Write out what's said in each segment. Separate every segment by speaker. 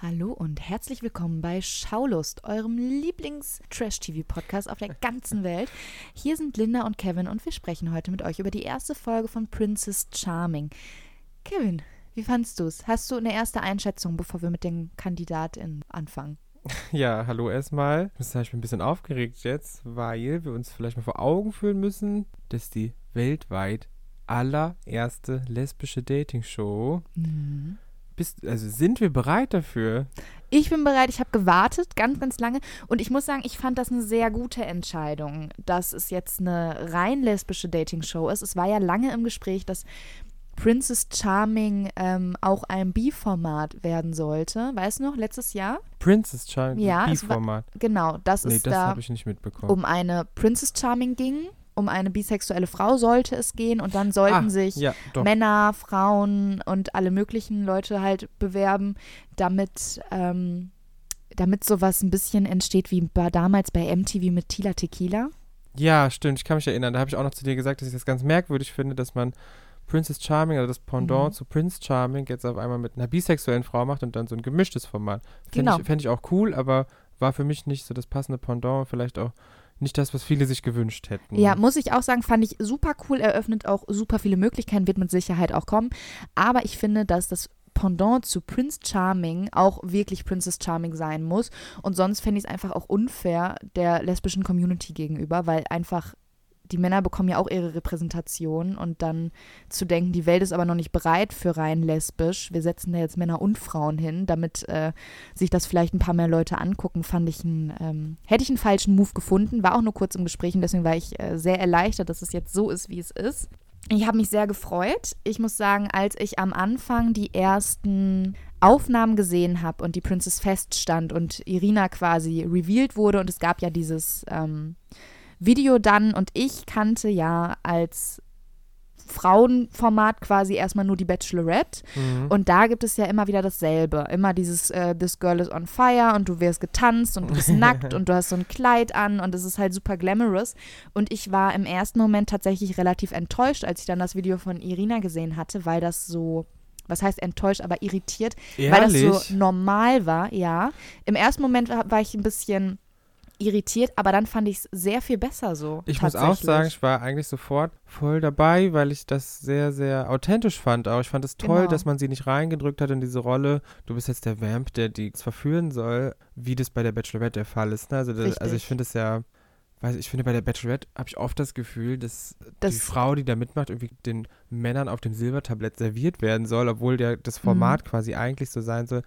Speaker 1: Hallo und herzlich willkommen bei Schaulust, eurem Lieblings-Trash-TV-Podcast auf der ganzen Welt. Hier sind Linda und Kevin und wir sprechen heute mit euch über die erste Folge von Princess Charming. Kevin, wie fandst du es? Hast du eine erste Einschätzung, bevor wir mit den KandidatInnen anfangen?
Speaker 2: Ja, hallo erstmal. Ich bin ein bisschen aufgeregt jetzt, weil wir uns vielleicht mal vor Augen führen müssen, dass die weltweit allererste lesbische Dating-Show
Speaker 1: Mhm.
Speaker 2: Bist, also sind wir bereit dafür?
Speaker 1: Ich bin bereit, ich habe gewartet, ganz, ganz lange. Und ich muss sagen, ich fand das eine sehr gute Entscheidung, dass es jetzt eine rein lesbische Dating-Show ist. Es war ja lange im Gespräch, dass Princess Charming ähm, auch ein B-Format werden sollte. Weißt du noch, letztes Jahr?
Speaker 2: Princess Charming,
Speaker 1: Ja,
Speaker 2: B-Format.
Speaker 1: Genau, dass
Speaker 2: Nee,
Speaker 1: es
Speaker 2: das
Speaker 1: da
Speaker 2: habe ich nicht mitbekommen.
Speaker 1: um eine Princess Charming ging. Um eine bisexuelle Frau sollte es gehen. Und dann sollten
Speaker 2: Ah,
Speaker 1: sich
Speaker 2: ja.
Speaker 1: Männer, Frauen und alle möglichen Leute halt bewerben, damit, ähm, damit sowas ein bisschen entsteht wie bei, damals bei MTV mit Tila Tequila.
Speaker 2: Ja, stimmt, ich kann mich erinnern. Da habe ich auch noch zu dir gesagt, dass ich das ganz merkwürdig finde, dass man Princess Charming, also das Pendant
Speaker 1: Mhm.
Speaker 2: zu Prince Charming, jetzt auf einmal mit einer bisexuellen Frau macht und dann so ein gemischtes Format. Fände
Speaker 1: Genau.
Speaker 2: ich, fänd ich auch cool, aber war für mich nicht so das passende Pendant, vielleicht auch nicht das, was viele sich gewünscht hätten.
Speaker 1: Ja, muss ich auch sagen, fand ich super cool, eröffnet auch super viele Möglichkeiten, wird mit Sicherheit auch kommen. Aber ich finde, dass das Pendant zu Prince Charming auch wirklich Princess Charming sein muss. Und sonst fände ich es einfach auch unfair der lesbischen Community gegenüber, weil einfach die Männer bekommen ja auch ihre Repräsentation und dann zu denken, die Welt ist aber noch nicht bereit für rein lesbisch. Wir setzen da jetzt Männer und Frauen hin, damit äh, sich das vielleicht ein paar mehr Leute angucken, fand ich einen, ähm, hätte ich einen falschen Move gefunden. War auch nur kurz im Gespräch und deswegen war ich äh, sehr erleichtert, dass es jetzt so ist, wie es ist. Ich habe mich sehr gefreut. Ich muss sagen, als ich am Anfang die ersten Aufnahmen gesehen habe und die Princess feststand und Irina quasi revealed wurde und es gab ja dieses ähm, Video dann und ich kannte ja als Frauenformat quasi erstmal nur die Bachelorette
Speaker 2: Mhm.
Speaker 1: und da gibt es ja immer wieder dasselbe. Immer dieses äh, This Girl is on fire und du wirst getanzt und du bist nackt und du hast so ein Kleid an und es ist halt super glamorous. Und ich war im ersten Moment tatsächlich relativ enttäuscht, als ich dann das Video von Irina gesehen hatte, weil das so, was heißt enttäuscht, aber irritiert, weil das
Speaker 2: Ehrlich?
Speaker 1: so normal war, ja. Im ersten Moment war ich ein bisschen irritiert, aber dann fand ich es sehr viel besser so.
Speaker 2: Ich muss auch sagen, ich war eigentlich sofort voll dabei, weil ich das sehr, sehr authentisch fand. Auch ich fand es toll,
Speaker 1: Genau.
Speaker 2: dass man sie nicht reingedrückt hat in diese Rolle. Du bist jetzt der Vamp, der die verführen soll, wie das bei der Bachelorette der Fall ist. Ne? Also, das, also ich finde es ja, weiß ich finde bei der Bachelorette habe ich oft das Gefühl, dass
Speaker 1: Das-
Speaker 2: die Frau, die da mitmacht, irgendwie den Männern auf dem Silbertablett serviert werden soll, obwohl der,
Speaker 1: Mhm.
Speaker 2: das Format quasi eigentlich so sein soll,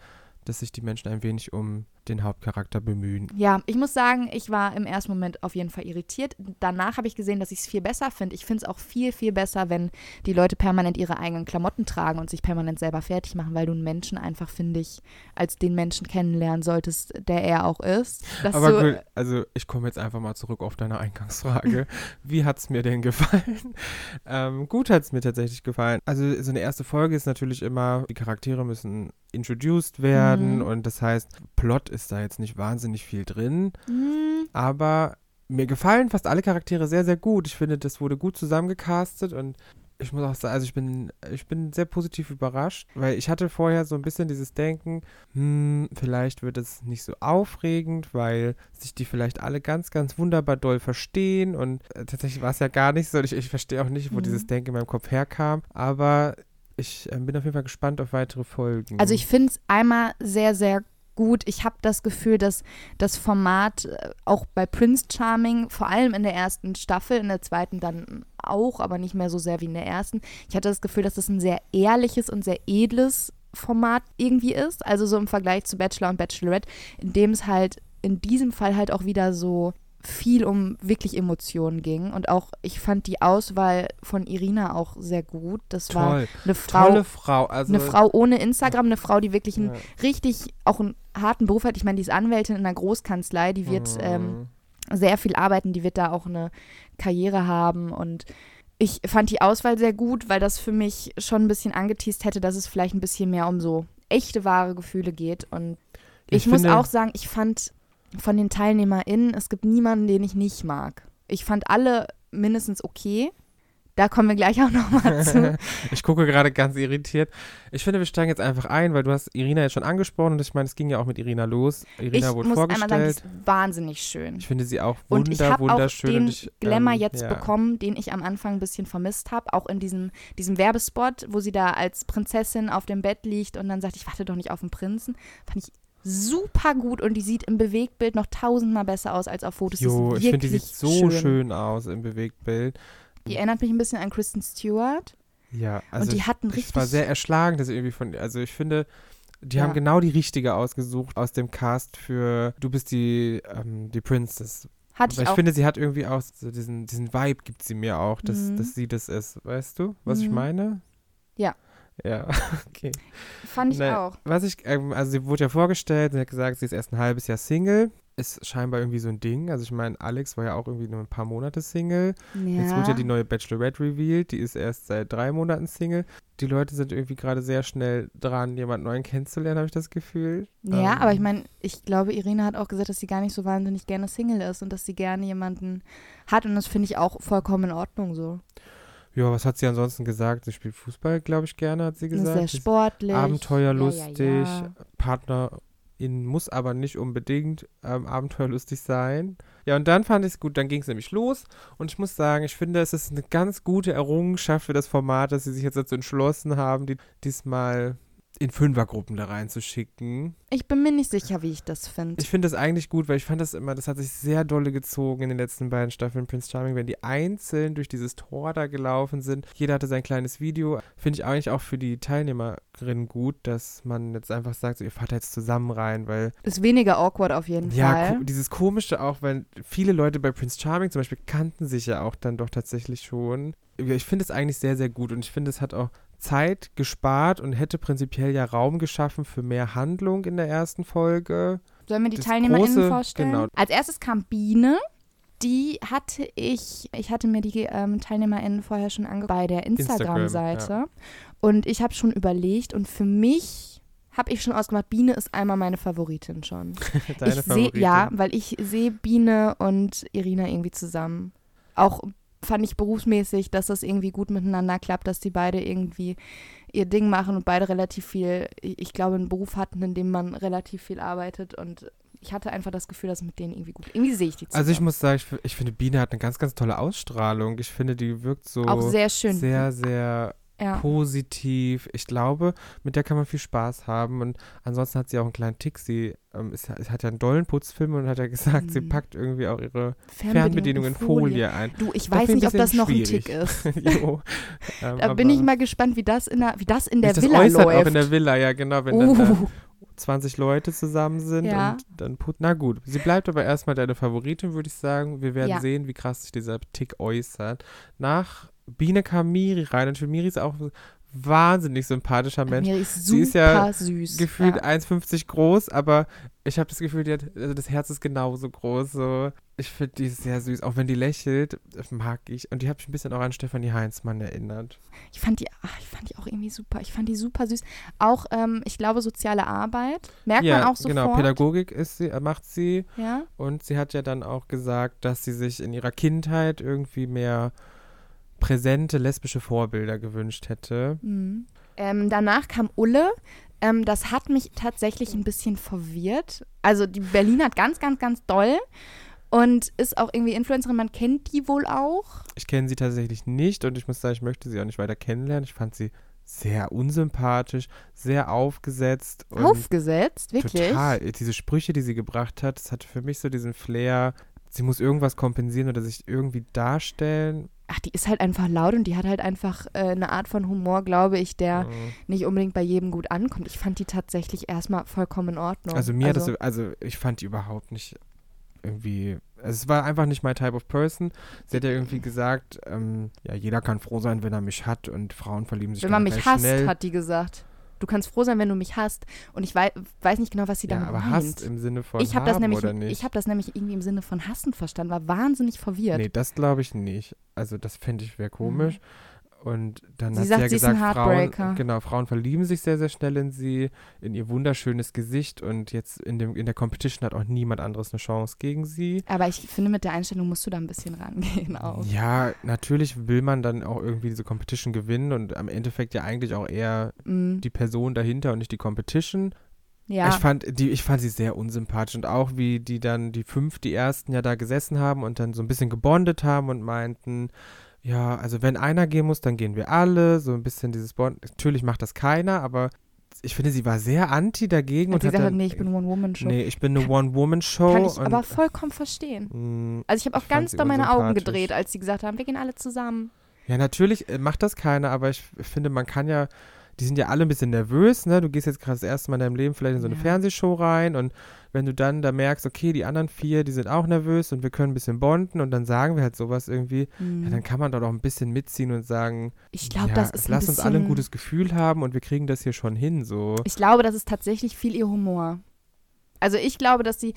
Speaker 2: dass sich die Menschen ein wenig um den Hauptcharakter bemühen.
Speaker 1: Ja, ich muss sagen, ich war im ersten Moment auf jeden Fall irritiert. Danach habe ich gesehen, dass ich es viel besser finde. Ich finde es auch viel, viel besser, wenn die Leute permanent ihre eigenen Klamotten tragen und sich permanent selber fertig machen, weil du einen Menschen einfach, finde ich, als den Menschen kennenlernen solltest, der er auch ist.
Speaker 2: Aber
Speaker 1: du,
Speaker 2: gut, also ich komme jetzt einfach mal zurück auf deine Eingangsfrage. Wie hat es mir denn gefallen? Ähm, gut hat es mir tatsächlich gefallen. Also so eine erste Folge ist natürlich immer, die Charaktere müssen introduced werden
Speaker 1: Mhm.
Speaker 2: und das heißt, Plot ist da jetzt nicht wahnsinnig viel drin,
Speaker 1: Hm,
Speaker 2: aber mir gefallen fast alle Charaktere sehr, sehr gut. Ich finde, das wurde gut zusammengecastet und ich muss auch sagen, also ich bin, ich bin sehr positiv überrascht, weil ich hatte vorher so ein bisschen dieses Denken, hm, vielleicht wird es nicht so aufregend, weil sich die vielleicht alle ganz, ganz wunderbar doll verstehen und äh, tatsächlich war es ja gar nicht so. Ich, ich verstehe auch nicht, wo
Speaker 1: Mhm.
Speaker 2: dieses Denken in meinem Kopf herkam, aber ich äh, bin auf jeden Fall gespannt auf weitere Folgen.
Speaker 1: Also ich finde es einmal sehr, sehr gut. Ich habe das Gefühl, dass das Format äh, auch bei Prince Charming, vor allem in der ersten Staffel, in der zweiten dann auch, aber nicht mehr so sehr wie in der ersten. Ich hatte das Gefühl, dass das ein sehr ehrliches und sehr edles Format irgendwie ist. Also so im Vergleich zu Bachelor und Bachelorette, in dem es halt in diesem Fall halt auch wieder so viel um wirklich Emotionen ging. Und auch, ich fand die Auswahl von Irina auch sehr gut. Das war
Speaker 2: Toll.
Speaker 1: eine Frau,
Speaker 2: Frau. Also,
Speaker 1: eine Frau ohne Instagram, eine Frau, die wirklich einen
Speaker 2: Ja.
Speaker 1: richtig auch einen harten Beruf hat. Ich meine, die ist Anwältin in einer Großkanzlei, die wird ähm, sehr viel arbeiten, die wird da auch eine Karriere haben und ich fand die Auswahl sehr gut, weil das für mich schon ein bisschen angeteased hätte, dass es vielleicht ein bisschen mehr um so echte, wahre Gefühle geht. Und ich,
Speaker 2: Ich
Speaker 1: muss auch sagen, ich fand von den TeilnehmerInnen, es gibt niemanden, den ich nicht mag. Ich fand alle mindestens okay. Da kommen wir gleich auch nochmal zu.
Speaker 2: ich gucke gerade ganz irritiert. Ich finde, wir steigen jetzt einfach ein, weil du hast Irina jetzt schon angesprochen und ich meine, es ging ja auch mit Irina los. Irina
Speaker 1: ich
Speaker 2: wurde
Speaker 1: muss
Speaker 2: vorgestellt.
Speaker 1: einmal sagen, die ist wahnsinnig schön.
Speaker 2: ich finde sie auch
Speaker 1: Und
Speaker 2: wunder,
Speaker 1: ich habe auch
Speaker 2: wunderschön.
Speaker 1: den
Speaker 2: und ich,
Speaker 1: Glamour
Speaker 2: ähm,
Speaker 1: jetzt
Speaker 2: ja.
Speaker 1: bekommen, den ich am Anfang ein bisschen vermisst habe. Auch in diesem, diesem Werbespot, wo sie da als Prinzessin auf dem Bett liegt und dann sagt, ich warte doch nicht auf den Prinzen. Fand ich super gut und die sieht im Bewegtbild noch tausendmal besser aus als auf Fotos.
Speaker 2: Jo, ich finde, die sieht so schön. aus im Bewegtbild.
Speaker 1: Die erinnert mich ein bisschen an Kristen Stewart.
Speaker 2: Ja, also
Speaker 1: und die
Speaker 2: ich,
Speaker 1: hat einen
Speaker 2: ich
Speaker 1: richtig
Speaker 2: war sehr erschlagen, dass irgendwie von, also ich finde, die
Speaker 1: Ja.
Speaker 2: haben genau die richtige ausgesucht aus dem Cast für Du bist die, ähm, die Princess.
Speaker 1: hatte ich
Speaker 2: ich
Speaker 1: auch.
Speaker 2: finde, sie hat irgendwie auch so diesen, diesen Vibe gibt sie mir auch, dass,
Speaker 1: Mhm.
Speaker 2: dass sie das ist. Weißt du, was ich
Speaker 1: Mhm.
Speaker 2: meine?
Speaker 1: Ja.
Speaker 2: Ja, okay.
Speaker 1: fand ich
Speaker 2: Nein,
Speaker 1: auch.
Speaker 2: Was ich, ähm, also sie wurde ja vorgestellt, sie hat gesagt, sie ist erst ein halbes Jahr Single. Ist scheinbar irgendwie so ein Ding. Also ich meine, Alex war ja auch irgendwie nur ein paar Monate Single.
Speaker 1: Ja.
Speaker 2: Jetzt wurde ja die neue Bachelorette revealed, die ist erst seit drei Monaten Single. Die Leute sind irgendwie gerade sehr schnell dran, jemanden neuen kennenzulernen, habe ich das Gefühl.
Speaker 1: Ja,
Speaker 2: Ähm,
Speaker 1: aber ich meine, ich glaube, Irina hat auch gesagt, dass sie gar nicht so wahnsinnig gerne Single ist und dass sie gerne jemanden hat und das finde ich auch vollkommen in Ordnung so.
Speaker 2: Ja, was hat sie ansonsten gesagt? Sie spielt Fußball, glaube ich, gerne, hat sie gesagt.
Speaker 1: Sehr sportlich.
Speaker 2: Abenteuerlustig.
Speaker 1: Ja, ja, ja.
Speaker 2: Partnerin muss aber nicht unbedingt ähm, abenteuerlustig sein. Ja, und dann fand ich es gut, dann ging es nämlich los. Und ich muss sagen, ich finde, es ist eine ganz gute Errungenschaft für das Format, dass sie sich jetzt dazu entschlossen haben, die diesmal in Fünfergruppen da reinzuschicken.
Speaker 1: Ich bin mir nicht sicher, wie ich das finde.
Speaker 2: Ich finde das eigentlich gut, weil ich fand das immer, das hat sich sehr dolle gezogen in den letzten beiden Staffeln Prince Charming, wenn die einzeln durch dieses Tor da gelaufen sind. Jeder hatte sein kleines Video. Finde ich eigentlich auch für die Teilnehmerinnen gut, dass man jetzt einfach sagt, so, ihr fahrt da jetzt zusammen rein, weil
Speaker 1: Ist weniger awkward auf jeden
Speaker 2: ja,
Speaker 1: Fall.
Speaker 2: ko dieses Komische auch, weil viele Leute bei Prince Charming zum Beispiel kannten sich ja auch dann doch tatsächlich schon. Ja, Ich finde es eigentlich sehr, sehr gut und ich finde, es hat auch Zeit gespart und hätte prinzipiell ja Raum geschaffen für mehr Handlung in der ersten Folge.
Speaker 1: Sollen wir die
Speaker 2: das
Speaker 1: TeilnehmerInnen
Speaker 2: große-
Speaker 1: vorstellen?
Speaker 2: genau.
Speaker 1: Als erstes kam Biene. Die hatte ich, ich hatte mir die ähm, TeilnehmerInnen vorher schon angeguckt bei der Instagram-Seite.
Speaker 2: Instagram,
Speaker 1: Und ich habe schon überlegt und für mich habe ich schon ausgemacht, Biene ist einmal meine Favoritin schon.
Speaker 2: Deine
Speaker 1: ich sehe,
Speaker 2: Favoritin.
Speaker 1: ja, weil ich sehe Biene und Irina irgendwie zusammen. Auch fand ich berufsmäßig, dass das irgendwie gut miteinander klappt, dass die beide irgendwie ihr Ding machen und beide relativ viel, ich glaube, einen Beruf hatten, in dem man relativ viel arbeitet und ich hatte einfach das Gefühl, dass mit denen irgendwie gut. Irgendwie sehe ich die zusammen.
Speaker 2: Also ich muss sagen, ich, ich finde, Biene hat eine ganz, ganz tolle Ausstrahlung. Ich finde, die wirkt so
Speaker 1: auch sehr schön.
Speaker 2: sehr, sehr
Speaker 1: ja.
Speaker 2: positiv. Ich glaube, mit der kann man viel Spaß haben. Und ansonsten hat sie auch einen kleinen Tick. Sie ähm, ist, hat ja einen dollen Putzfilm und hat ja gesagt, sie
Speaker 1: Mhm.
Speaker 2: packt irgendwie auch ihre
Speaker 1: Fernbedienung
Speaker 2: in Folie ein.
Speaker 1: Du, ich
Speaker 2: Das
Speaker 1: weiß nicht, ob das noch ein Tick ist.
Speaker 2: jo. Ähm,
Speaker 1: Da bin ich mal gespannt, wie das in der, wie das in
Speaker 2: wie
Speaker 1: der
Speaker 2: das
Speaker 1: Villa
Speaker 2: äußert
Speaker 1: läuft.
Speaker 2: auch in der Villa, ja genau, wenn dann da
Speaker 1: uh,
Speaker 2: 20 Leute zusammen sind
Speaker 1: Ja.
Speaker 2: und dann put na gut. Sie bleibt aber erstmal deine Favoritin, würde ich sagen. Wir werden
Speaker 1: Ja.
Speaker 2: sehen, wie krass sich dieser Tick äußert. Nach Biene kam Miri rein und für Miri ist auch ein wahnsinnig sympathischer Mensch.
Speaker 1: Mir ist
Speaker 2: Sie
Speaker 1: super
Speaker 2: ist ja
Speaker 1: süß.
Speaker 2: Gefühlt
Speaker 1: ja.
Speaker 2: 1,50 groß, aber ich habe das Gefühl, die hat, also das Herz ist genauso groß. So. Ich finde die sehr süß, auch wenn die lächelt, mag ich. Und die hat mich ein bisschen auch an Stefanie Heinzmann erinnert.
Speaker 1: Ich fand die, ach, ich fand die auch irgendwie super. Ich fand die super süß. Auch, ähm, ich glaube, soziale Arbeit merkt
Speaker 2: ja,
Speaker 1: man auch sofort.
Speaker 2: genau, Pädagogik ist sie, macht sie.
Speaker 1: Ja,
Speaker 2: Und sie hat ja dann auch gesagt, dass sie sich in ihrer Kindheit irgendwie mehr präsente lesbische Vorbilder gewünscht hätte.
Speaker 1: mhm. ähm, danach kam Ulle. Ähm, das hat mich tatsächlich ein bisschen verwirrt. Also die Berlin hat ganz, ganz, ganz doll und ist auch irgendwie Influencerin. Man kennt die wohl auch.
Speaker 2: Ich kenne sie tatsächlich nicht und ich muss sagen, ich möchte sie auch nicht weiter kennenlernen. Ich fand sie sehr unsympathisch, sehr aufgesetzt.
Speaker 1: Aufgesetzt, wirklich.
Speaker 2: Total. Diese Sprüche, die sie gebracht hat, das hatte für mich so diesen Flair, sie muss irgendwas kompensieren oder sich irgendwie darstellen.
Speaker 1: Ach, die ist halt einfach laut und die hat halt einfach äh, eine Art von Humor, glaube ich, der
Speaker 2: Mhm.
Speaker 1: nicht unbedingt bei jedem gut ankommt. Ich fand die tatsächlich erstmal vollkommen in Ordnung.
Speaker 2: Also mir hat das, also ich fand die überhaupt nicht irgendwie, also es war einfach nicht my type of person. Sie hat ja irgendwie gesagt, ähm, ja, jeder kann froh sein, wenn er mich hat und Frauen verlieben sich
Speaker 1: Wenn man mich hasst,
Speaker 2: schnell.
Speaker 1: hat die gesagt. Du kannst froh sein, wenn du mich hasst. Und ich wei weiß nicht genau, was sie
Speaker 2: ja,
Speaker 1: damit
Speaker 2: aber
Speaker 1: meint.
Speaker 2: hasst im Sinne von
Speaker 1: ich habe das
Speaker 2: haben
Speaker 1: nämlich,
Speaker 2: oder nicht?
Speaker 1: ich habe das nämlich irgendwie im Sinne von hassen verstanden, war wahnsinnig verwirrt.
Speaker 2: Nee, das glaube ich nicht. Also das fände ich wäre komisch. Und dann
Speaker 1: Sie
Speaker 2: hat
Speaker 1: sagt,
Speaker 2: sie ja
Speaker 1: sie
Speaker 2: gesagt. Frauen, genau, Frauen verlieben sich sehr, sehr schnell in sie, in ihr wunderschönes Gesicht und jetzt in, dem, in der Competition hat auch niemand anderes eine Chance gegen sie.
Speaker 1: Aber ich finde, mit der Einstellung musst du da ein bisschen rangehen auch.
Speaker 2: Ja, natürlich will man dann auch irgendwie diese Competition gewinnen und am Endeffekt ja eigentlich auch eher
Speaker 1: Mm,
Speaker 2: die Person dahinter und nicht die Competition.
Speaker 1: ja,
Speaker 2: Ich fand die, ich fand sie sehr unsympathisch und auch wie die dann die fünf, die ersten ja da gesessen haben und dann so ein bisschen gebondet haben und meinten, ja, also wenn einer gehen muss, dann gehen wir alle. So ein bisschen dieses Bond. Natürlich macht das keiner, aber ich finde, sie war sehr anti dagegen
Speaker 1: und
Speaker 2: und
Speaker 1: sie
Speaker 2: hat
Speaker 1: sagt,
Speaker 2: dann,
Speaker 1: nee, ich bin One-Woman-Show.
Speaker 2: nee, ich bin eine One-Woman-Show.
Speaker 1: Kann ich aber vollkommen verstehen.
Speaker 2: mh,
Speaker 1: Also ich habe auch
Speaker 2: Ich
Speaker 1: ganz doll meine Augen gedreht, als sie gesagt haben, wir gehen alle zusammen.
Speaker 2: Ja, natürlich äh, macht das keiner, aber ich finde, man kann ja, die sind ja alle ein bisschen nervös, ne? Du gehst jetzt gerade das erste Mal in deinem Leben vielleicht in so eine
Speaker 1: Ja.
Speaker 2: Fernsehshow rein und wenn du dann da merkst, okay, die anderen vier, die sind auch nervös und wir können ein bisschen bonden und dann sagen wir halt sowas irgendwie,
Speaker 1: Hm.
Speaker 2: ja, dann kann man doch auch ein bisschen mitziehen und sagen,
Speaker 1: ich glaube,
Speaker 2: ja,
Speaker 1: das ist
Speaker 2: lass
Speaker 1: bisschen,
Speaker 2: uns alle ein gutes Gefühl haben und wir kriegen das hier schon hin, so.
Speaker 1: Ich glaube, das ist tatsächlich viel ihr Humor. Also ich glaube, dass sie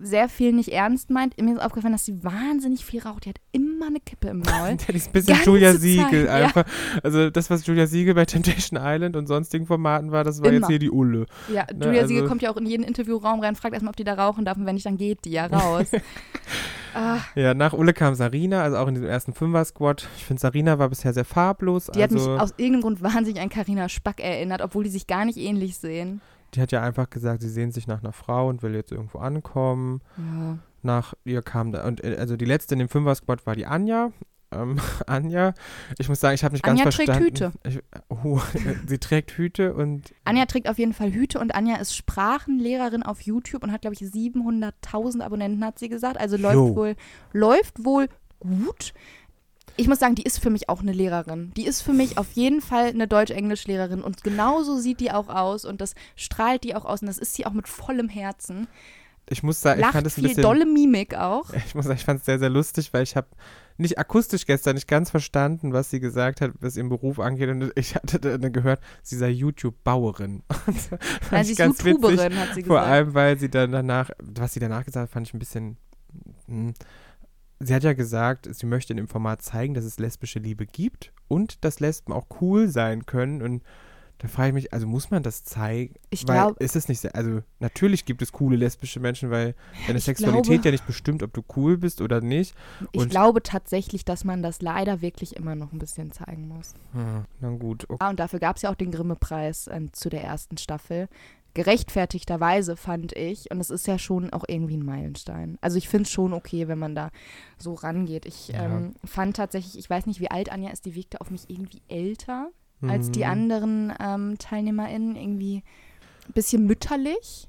Speaker 1: sehr viel nicht ernst meint. Mir ist aufgefallen, dass sie wahnsinnig viel raucht. Die hat immer eine Kippe im Maul.
Speaker 2: Die ist ein bisschen
Speaker 1: Ganze
Speaker 2: Julia
Speaker 1: Zeit,
Speaker 2: Siegel
Speaker 1: ja.
Speaker 2: einfach. Also das, was Julia Siegel bei Temptation Island und sonstigen Formaten war, das war jetzt
Speaker 1: Immer.
Speaker 2: hier die Ulle.
Speaker 1: Ja,
Speaker 2: Ne,
Speaker 1: Julia
Speaker 2: also-
Speaker 1: Siegel kommt ja auch in jeden Interviewraum rein, fragt erstmal, ob die da rauchen darf und wenn nicht, dann geht die ja raus. ah,
Speaker 2: Ja, nach Ulle kam Sarina, also auch in diesem ersten Fünfer-Squad. Ich finde, Sarina war bisher sehr farblos.
Speaker 1: die hat mich
Speaker 2: also,
Speaker 1: aus irgendeinem Grund wahnsinnig an Carina Spack erinnert, obwohl die sich gar nicht ähnlich sehen.
Speaker 2: Die hat ja einfach gesagt, sie sehnt sich nach einer Frau und will jetzt irgendwo ankommen.
Speaker 1: Ja.
Speaker 2: Nach ihr kam da, und äh, also die letzte in dem Fünfer-Squad war die Anja. Ähm, Anja, ich muss sagen, ich habe nicht ganz
Speaker 1: Anja trägt
Speaker 2: verstanden.
Speaker 1: Hüte.
Speaker 2: Ich, oh, sie trägt Hüte und
Speaker 1: Anja trägt auf jeden Fall Hüte und Anja ist Sprachenlehrerin auf YouTube und hat, glaube ich, 700.000 Abonnenten, hat sie gesagt. Also läuft
Speaker 2: Jo.
Speaker 1: wohl, läuft wohl gut. Ich muss sagen, die ist für mich auch eine Lehrerin. Die ist für mich auf jeden Fall eine Deutsch-Englisch-Lehrerin und genauso sieht die auch aus und das strahlt die auch aus und das ist sie auch mit vollem Herzen.
Speaker 2: ich muss sagen, ich
Speaker 1: Lacht
Speaker 2: fand es ein bisschen.
Speaker 1: dolle Mimik auch.
Speaker 2: Ich muss sagen, ich fand es sehr, sehr lustig, weil ich habe nicht akustisch gestern nicht ganz verstanden, was sie gesagt hat, was ihren Beruf angeht. Und ich hatte dann gehört, sie sei YouTube-Bauerin.
Speaker 1: Nein, sie
Speaker 2: ich
Speaker 1: ist
Speaker 2: ganz witzig.
Speaker 1: YouTuberin, hat sie
Speaker 2: Vor
Speaker 1: gesagt.
Speaker 2: allem, weil sie dann danach, was sie danach gesagt hat, fand ich ein bisschen. hm. Sie hat ja gesagt, sie möchte in dem Format zeigen, dass es lesbische Liebe gibt und dass Lesben auch cool sein können. Und da frage ich mich, also muss man das zeigen?
Speaker 1: Ich glaube,
Speaker 2: ist es nicht, sehr- also natürlich gibt es coole lesbische Menschen, weil deine
Speaker 1: ich
Speaker 2: Sexualität
Speaker 1: glaube-
Speaker 2: ja nicht bestimmt, ob du cool bist oder nicht.
Speaker 1: ich
Speaker 2: und-
Speaker 1: glaube tatsächlich, dass man das leider wirklich immer noch ein bisschen zeigen muss.
Speaker 2: Hm, na gut, okay.
Speaker 1: Ah, und dafür gab es ja auch den Grimme-Preis äh, zu der ersten Staffel. Gerechtfertigterweise fand ich, und es ist ja schon auch irgendwie ein Meilenstein. Also ich finde es schon okay, wenn man da so rangeht. Ich
Speaker 2: Ja.
Speaker 1: ähm, fand tatsächlich, ich weiß nicht, wie alt Anja ist, die wirkte auf mich irgendwie älter als die
Speaker 2: Hm.
Speaker 1: anderen ähm, TeilnehmerInnen. Irgendwie ein bisschen mütterlich.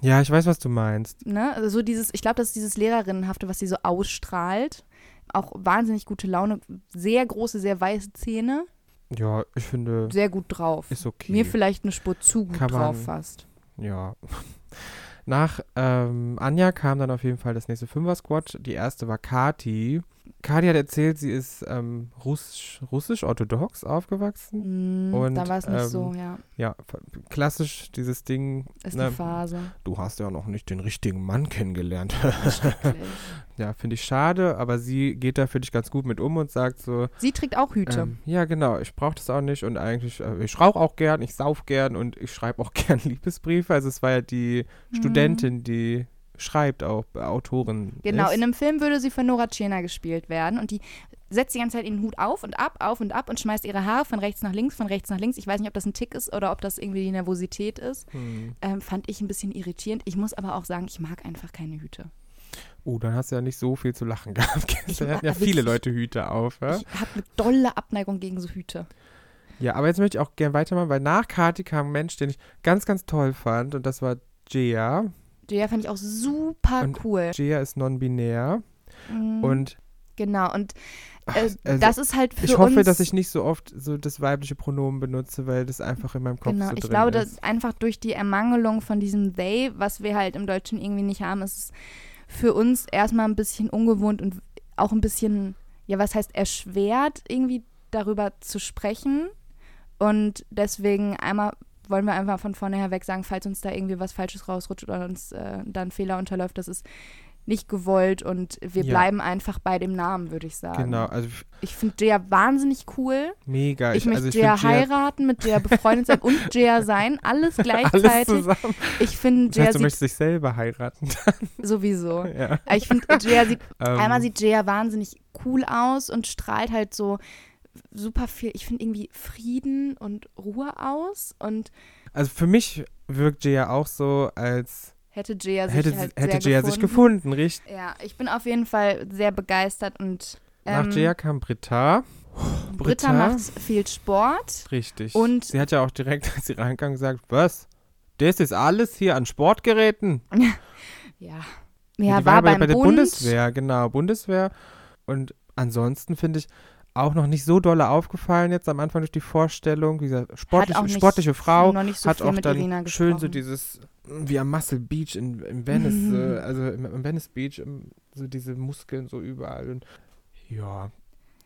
Speaker 2: Ja, ich weiß, was du meinst.
Speaker 1: Ne? Also so dieses, ich glaube, das ist dieses Lehrerinnenhafte, was sie so ausstrahlt. Auch wahnsinnig gute Laune, sehr große, sehr weiße Zähne,
Speaker 2: Ja, ich finde,
Speaker 1: sehr gut drauf.
Speaker 2: ist okay.
Speaker 1: Mir vielleicht eine Spur zu gut
Speaker 2: man-
Speaker 1: drauf fast.
Speaker 2: Ja. Nach ähm, Anja kam dann auf jeden Fall das nächste Fünfer-Squad. Die erste war Kati. Kati hat erzählt, sie ist ähm, russisch- russisch-orthodox aufgewachsen.
Speaker 1: Mm,
Speaker 2: Und,
Speaker 1: da war es nicht
Speaker 2: ähm,
Speaker 1: so, ja.
Speaker 2: Ja, klassisch dieses Ding,
Speaker 1: Ist
Speaker 2: ne,
Speaker 1: eine Phase.
Speaker 2: du hast ja noch nicht den richtigen Mann kennengelernt. Ja, finde ich schade, aber sie geht da, finde ich, ganz gut mit um und sagt so,
Speaker 1: Sie trägt auch Hüte.
Speaker 2: Ähm, ja, genau. Ich brauche das auch nicht und eigentlich, äh, ich rauche auch gern, ich sauf gern und ich schreibe auch gern Liebesbriefe. Also es war ja die
Speaker 1: Mhm.
Speaker 2: Studentin, die schreibt auch, äh, Autorin.
Speaker 1: Genau,
Speaker 2: ist.
Speaker 1: in einem Film würde sie von Nora Tschirner gespielt werden und die setzt die ganze Zeit ihren Hut auf und ab, auf und ab und schmeißt ihre Haare von rechts nach links, von rechts nach links. Ich weiß nicht, ob das ein Tick ist oder ob das irgendwie die Nervosität ist.
Speaker 2: Hm.
Speaker 1: Ähm, fand ich ein bisschen irritierend. Ich muss aber auch sagen, ich mag einfach keine Hüte.
Speaker 2: Oh, dann hast du ja nicht so viel zu lachen gehabt. Da hatten ja viele Leute Hüte auf. Ja?
Speaker 1: Ich habe eine dolle Abneigung gegen so Hüte.
Speaker 2: ja, aber jetzt möchte ich auch gern weitermachen, weil nach Kati kam ein Mensch, den ich ganz, ganz toll fand und das war Jia.
Speaker 1: Jaya fand ich auch super
Speaker 2: Und
Speaker 1: cool.
Speaker 2: Jia ist non-binär
Speaker 1: Mhm.
Speaker 2: und
Speaker 1: Genau, und äh,
Speaker 2: also,
Speaker 1: das ist halt für
Speaker 2: ich hoffe,
Speaker 1: uns,
Speaker 2: dass ich nicht so oft so das weibliche Pronomen benutze, weil das einfach in meinem Kopf
Speaker 1: Genau,
Speaker 2: so
Speaker 1: ich
Speaker 2: drin
Speaker 1: glaube,
Speaker 2: ist.
Speaker 1: dass einfach durch die Ermangelung von diesem they, was wir halt im Deutschen irgendwie nicht haben, ist es für uns erstmal ein bisschen ungewohnt und auch ein bisschen, ja, was heißt erschwert, irgendwie darüber zu sprechen. Und deswegen einmal wollen wir einfach von vornherein weg sagen, falls uns da irgendwie was Falsches rausrutscht oder uns äh, da ein Fehler unterläuft, das ist nicht gewollt und wir
Speaker 2: Ja.
Speaker 1: bleiben einfach bei dem Namen, würde ich sagen.
Speaker 2: Genau, also
Speaker 1: Ich finde Jaya wahnsinnig cool.
Speaker 2: mega.
Speaker 1: Ich, möchte
Speaker 2: also
Speaker 1: Jaya
Speaker 2: find Jaya-
Speaker 1: heiraten, mit Jaya befreundet sein und Jaya sein. Alles
Speaker 2: Alles
Speaker 1: gleichzeitig.
Speaker 2: zusammen.
Speaker 1: ich finde,
Speaker 2: Das
Speaker 1: Jaya
Speaker 2: heißt, du möchtest dich selber heiraten.
Speaker 1: sowieso.
Speaker 2: ja.
Speaker 1: Ich finde, Jaya sieht,
Speaker 2: Ähm,
Speaker 1: einmal sieht Jaya wahnsinnig cool aus und strahlt halt so super viel, ich finde irgendwie Frieden und Ruhe aus und
Speaker 2: Also für mich wirkt Jaya auch so, als
Speaker 1: hätte Jaya sich
Speaker 2: hätte,
Speaker 1: halt
Speaker 2: hätte Jaya
Speaker 1: gefunden.
Speaker 2: sich gefunden, richtig?
Speaker 1: Ja, ich bin auf jeden Fall sehr begeistert und
Speaker 2: Nach
Speaker 1: ähm,
Speaker 2: Jaya kam Britta.
Speaker 1: Britta macht viel Sport.
Speaker 2: Richtig.
Speaker 1: Und-
Speaker 2: sie hat ja auch direkt, als sie reinkam, gesagt, was? Das ist alles hier an Sportgeräten.
Speaker 1: Ja.
Speaker 2: die
Speaker 1: Ja,
Speaker 2: war
Speaker 1: war
Speaker 2: bei,
Speaker 1: beim
Speaker 2: bei der
Speaker 1: Bund.
Speaker 2: Bundeswehr, genau, Bundeswehr. Und ansonsten finde ich auch noch nicht so dolle aufgefallen jetzt am Anfang durch die Vorstellung. Wie gesagt,
Speaker 1: auch nicht,
Speaker 2: sportliche Frau
Speaker 1: so
Speaker 2: hat auch
Speaker 1: mit
Speaker 2: dann schön so dieses, wie am Muscle Beach in, in Venice,
Speaker 1: Mhm.
Speaker 2: äh, also im, Venice Beach, so diese Muskeln so überall. Und ja.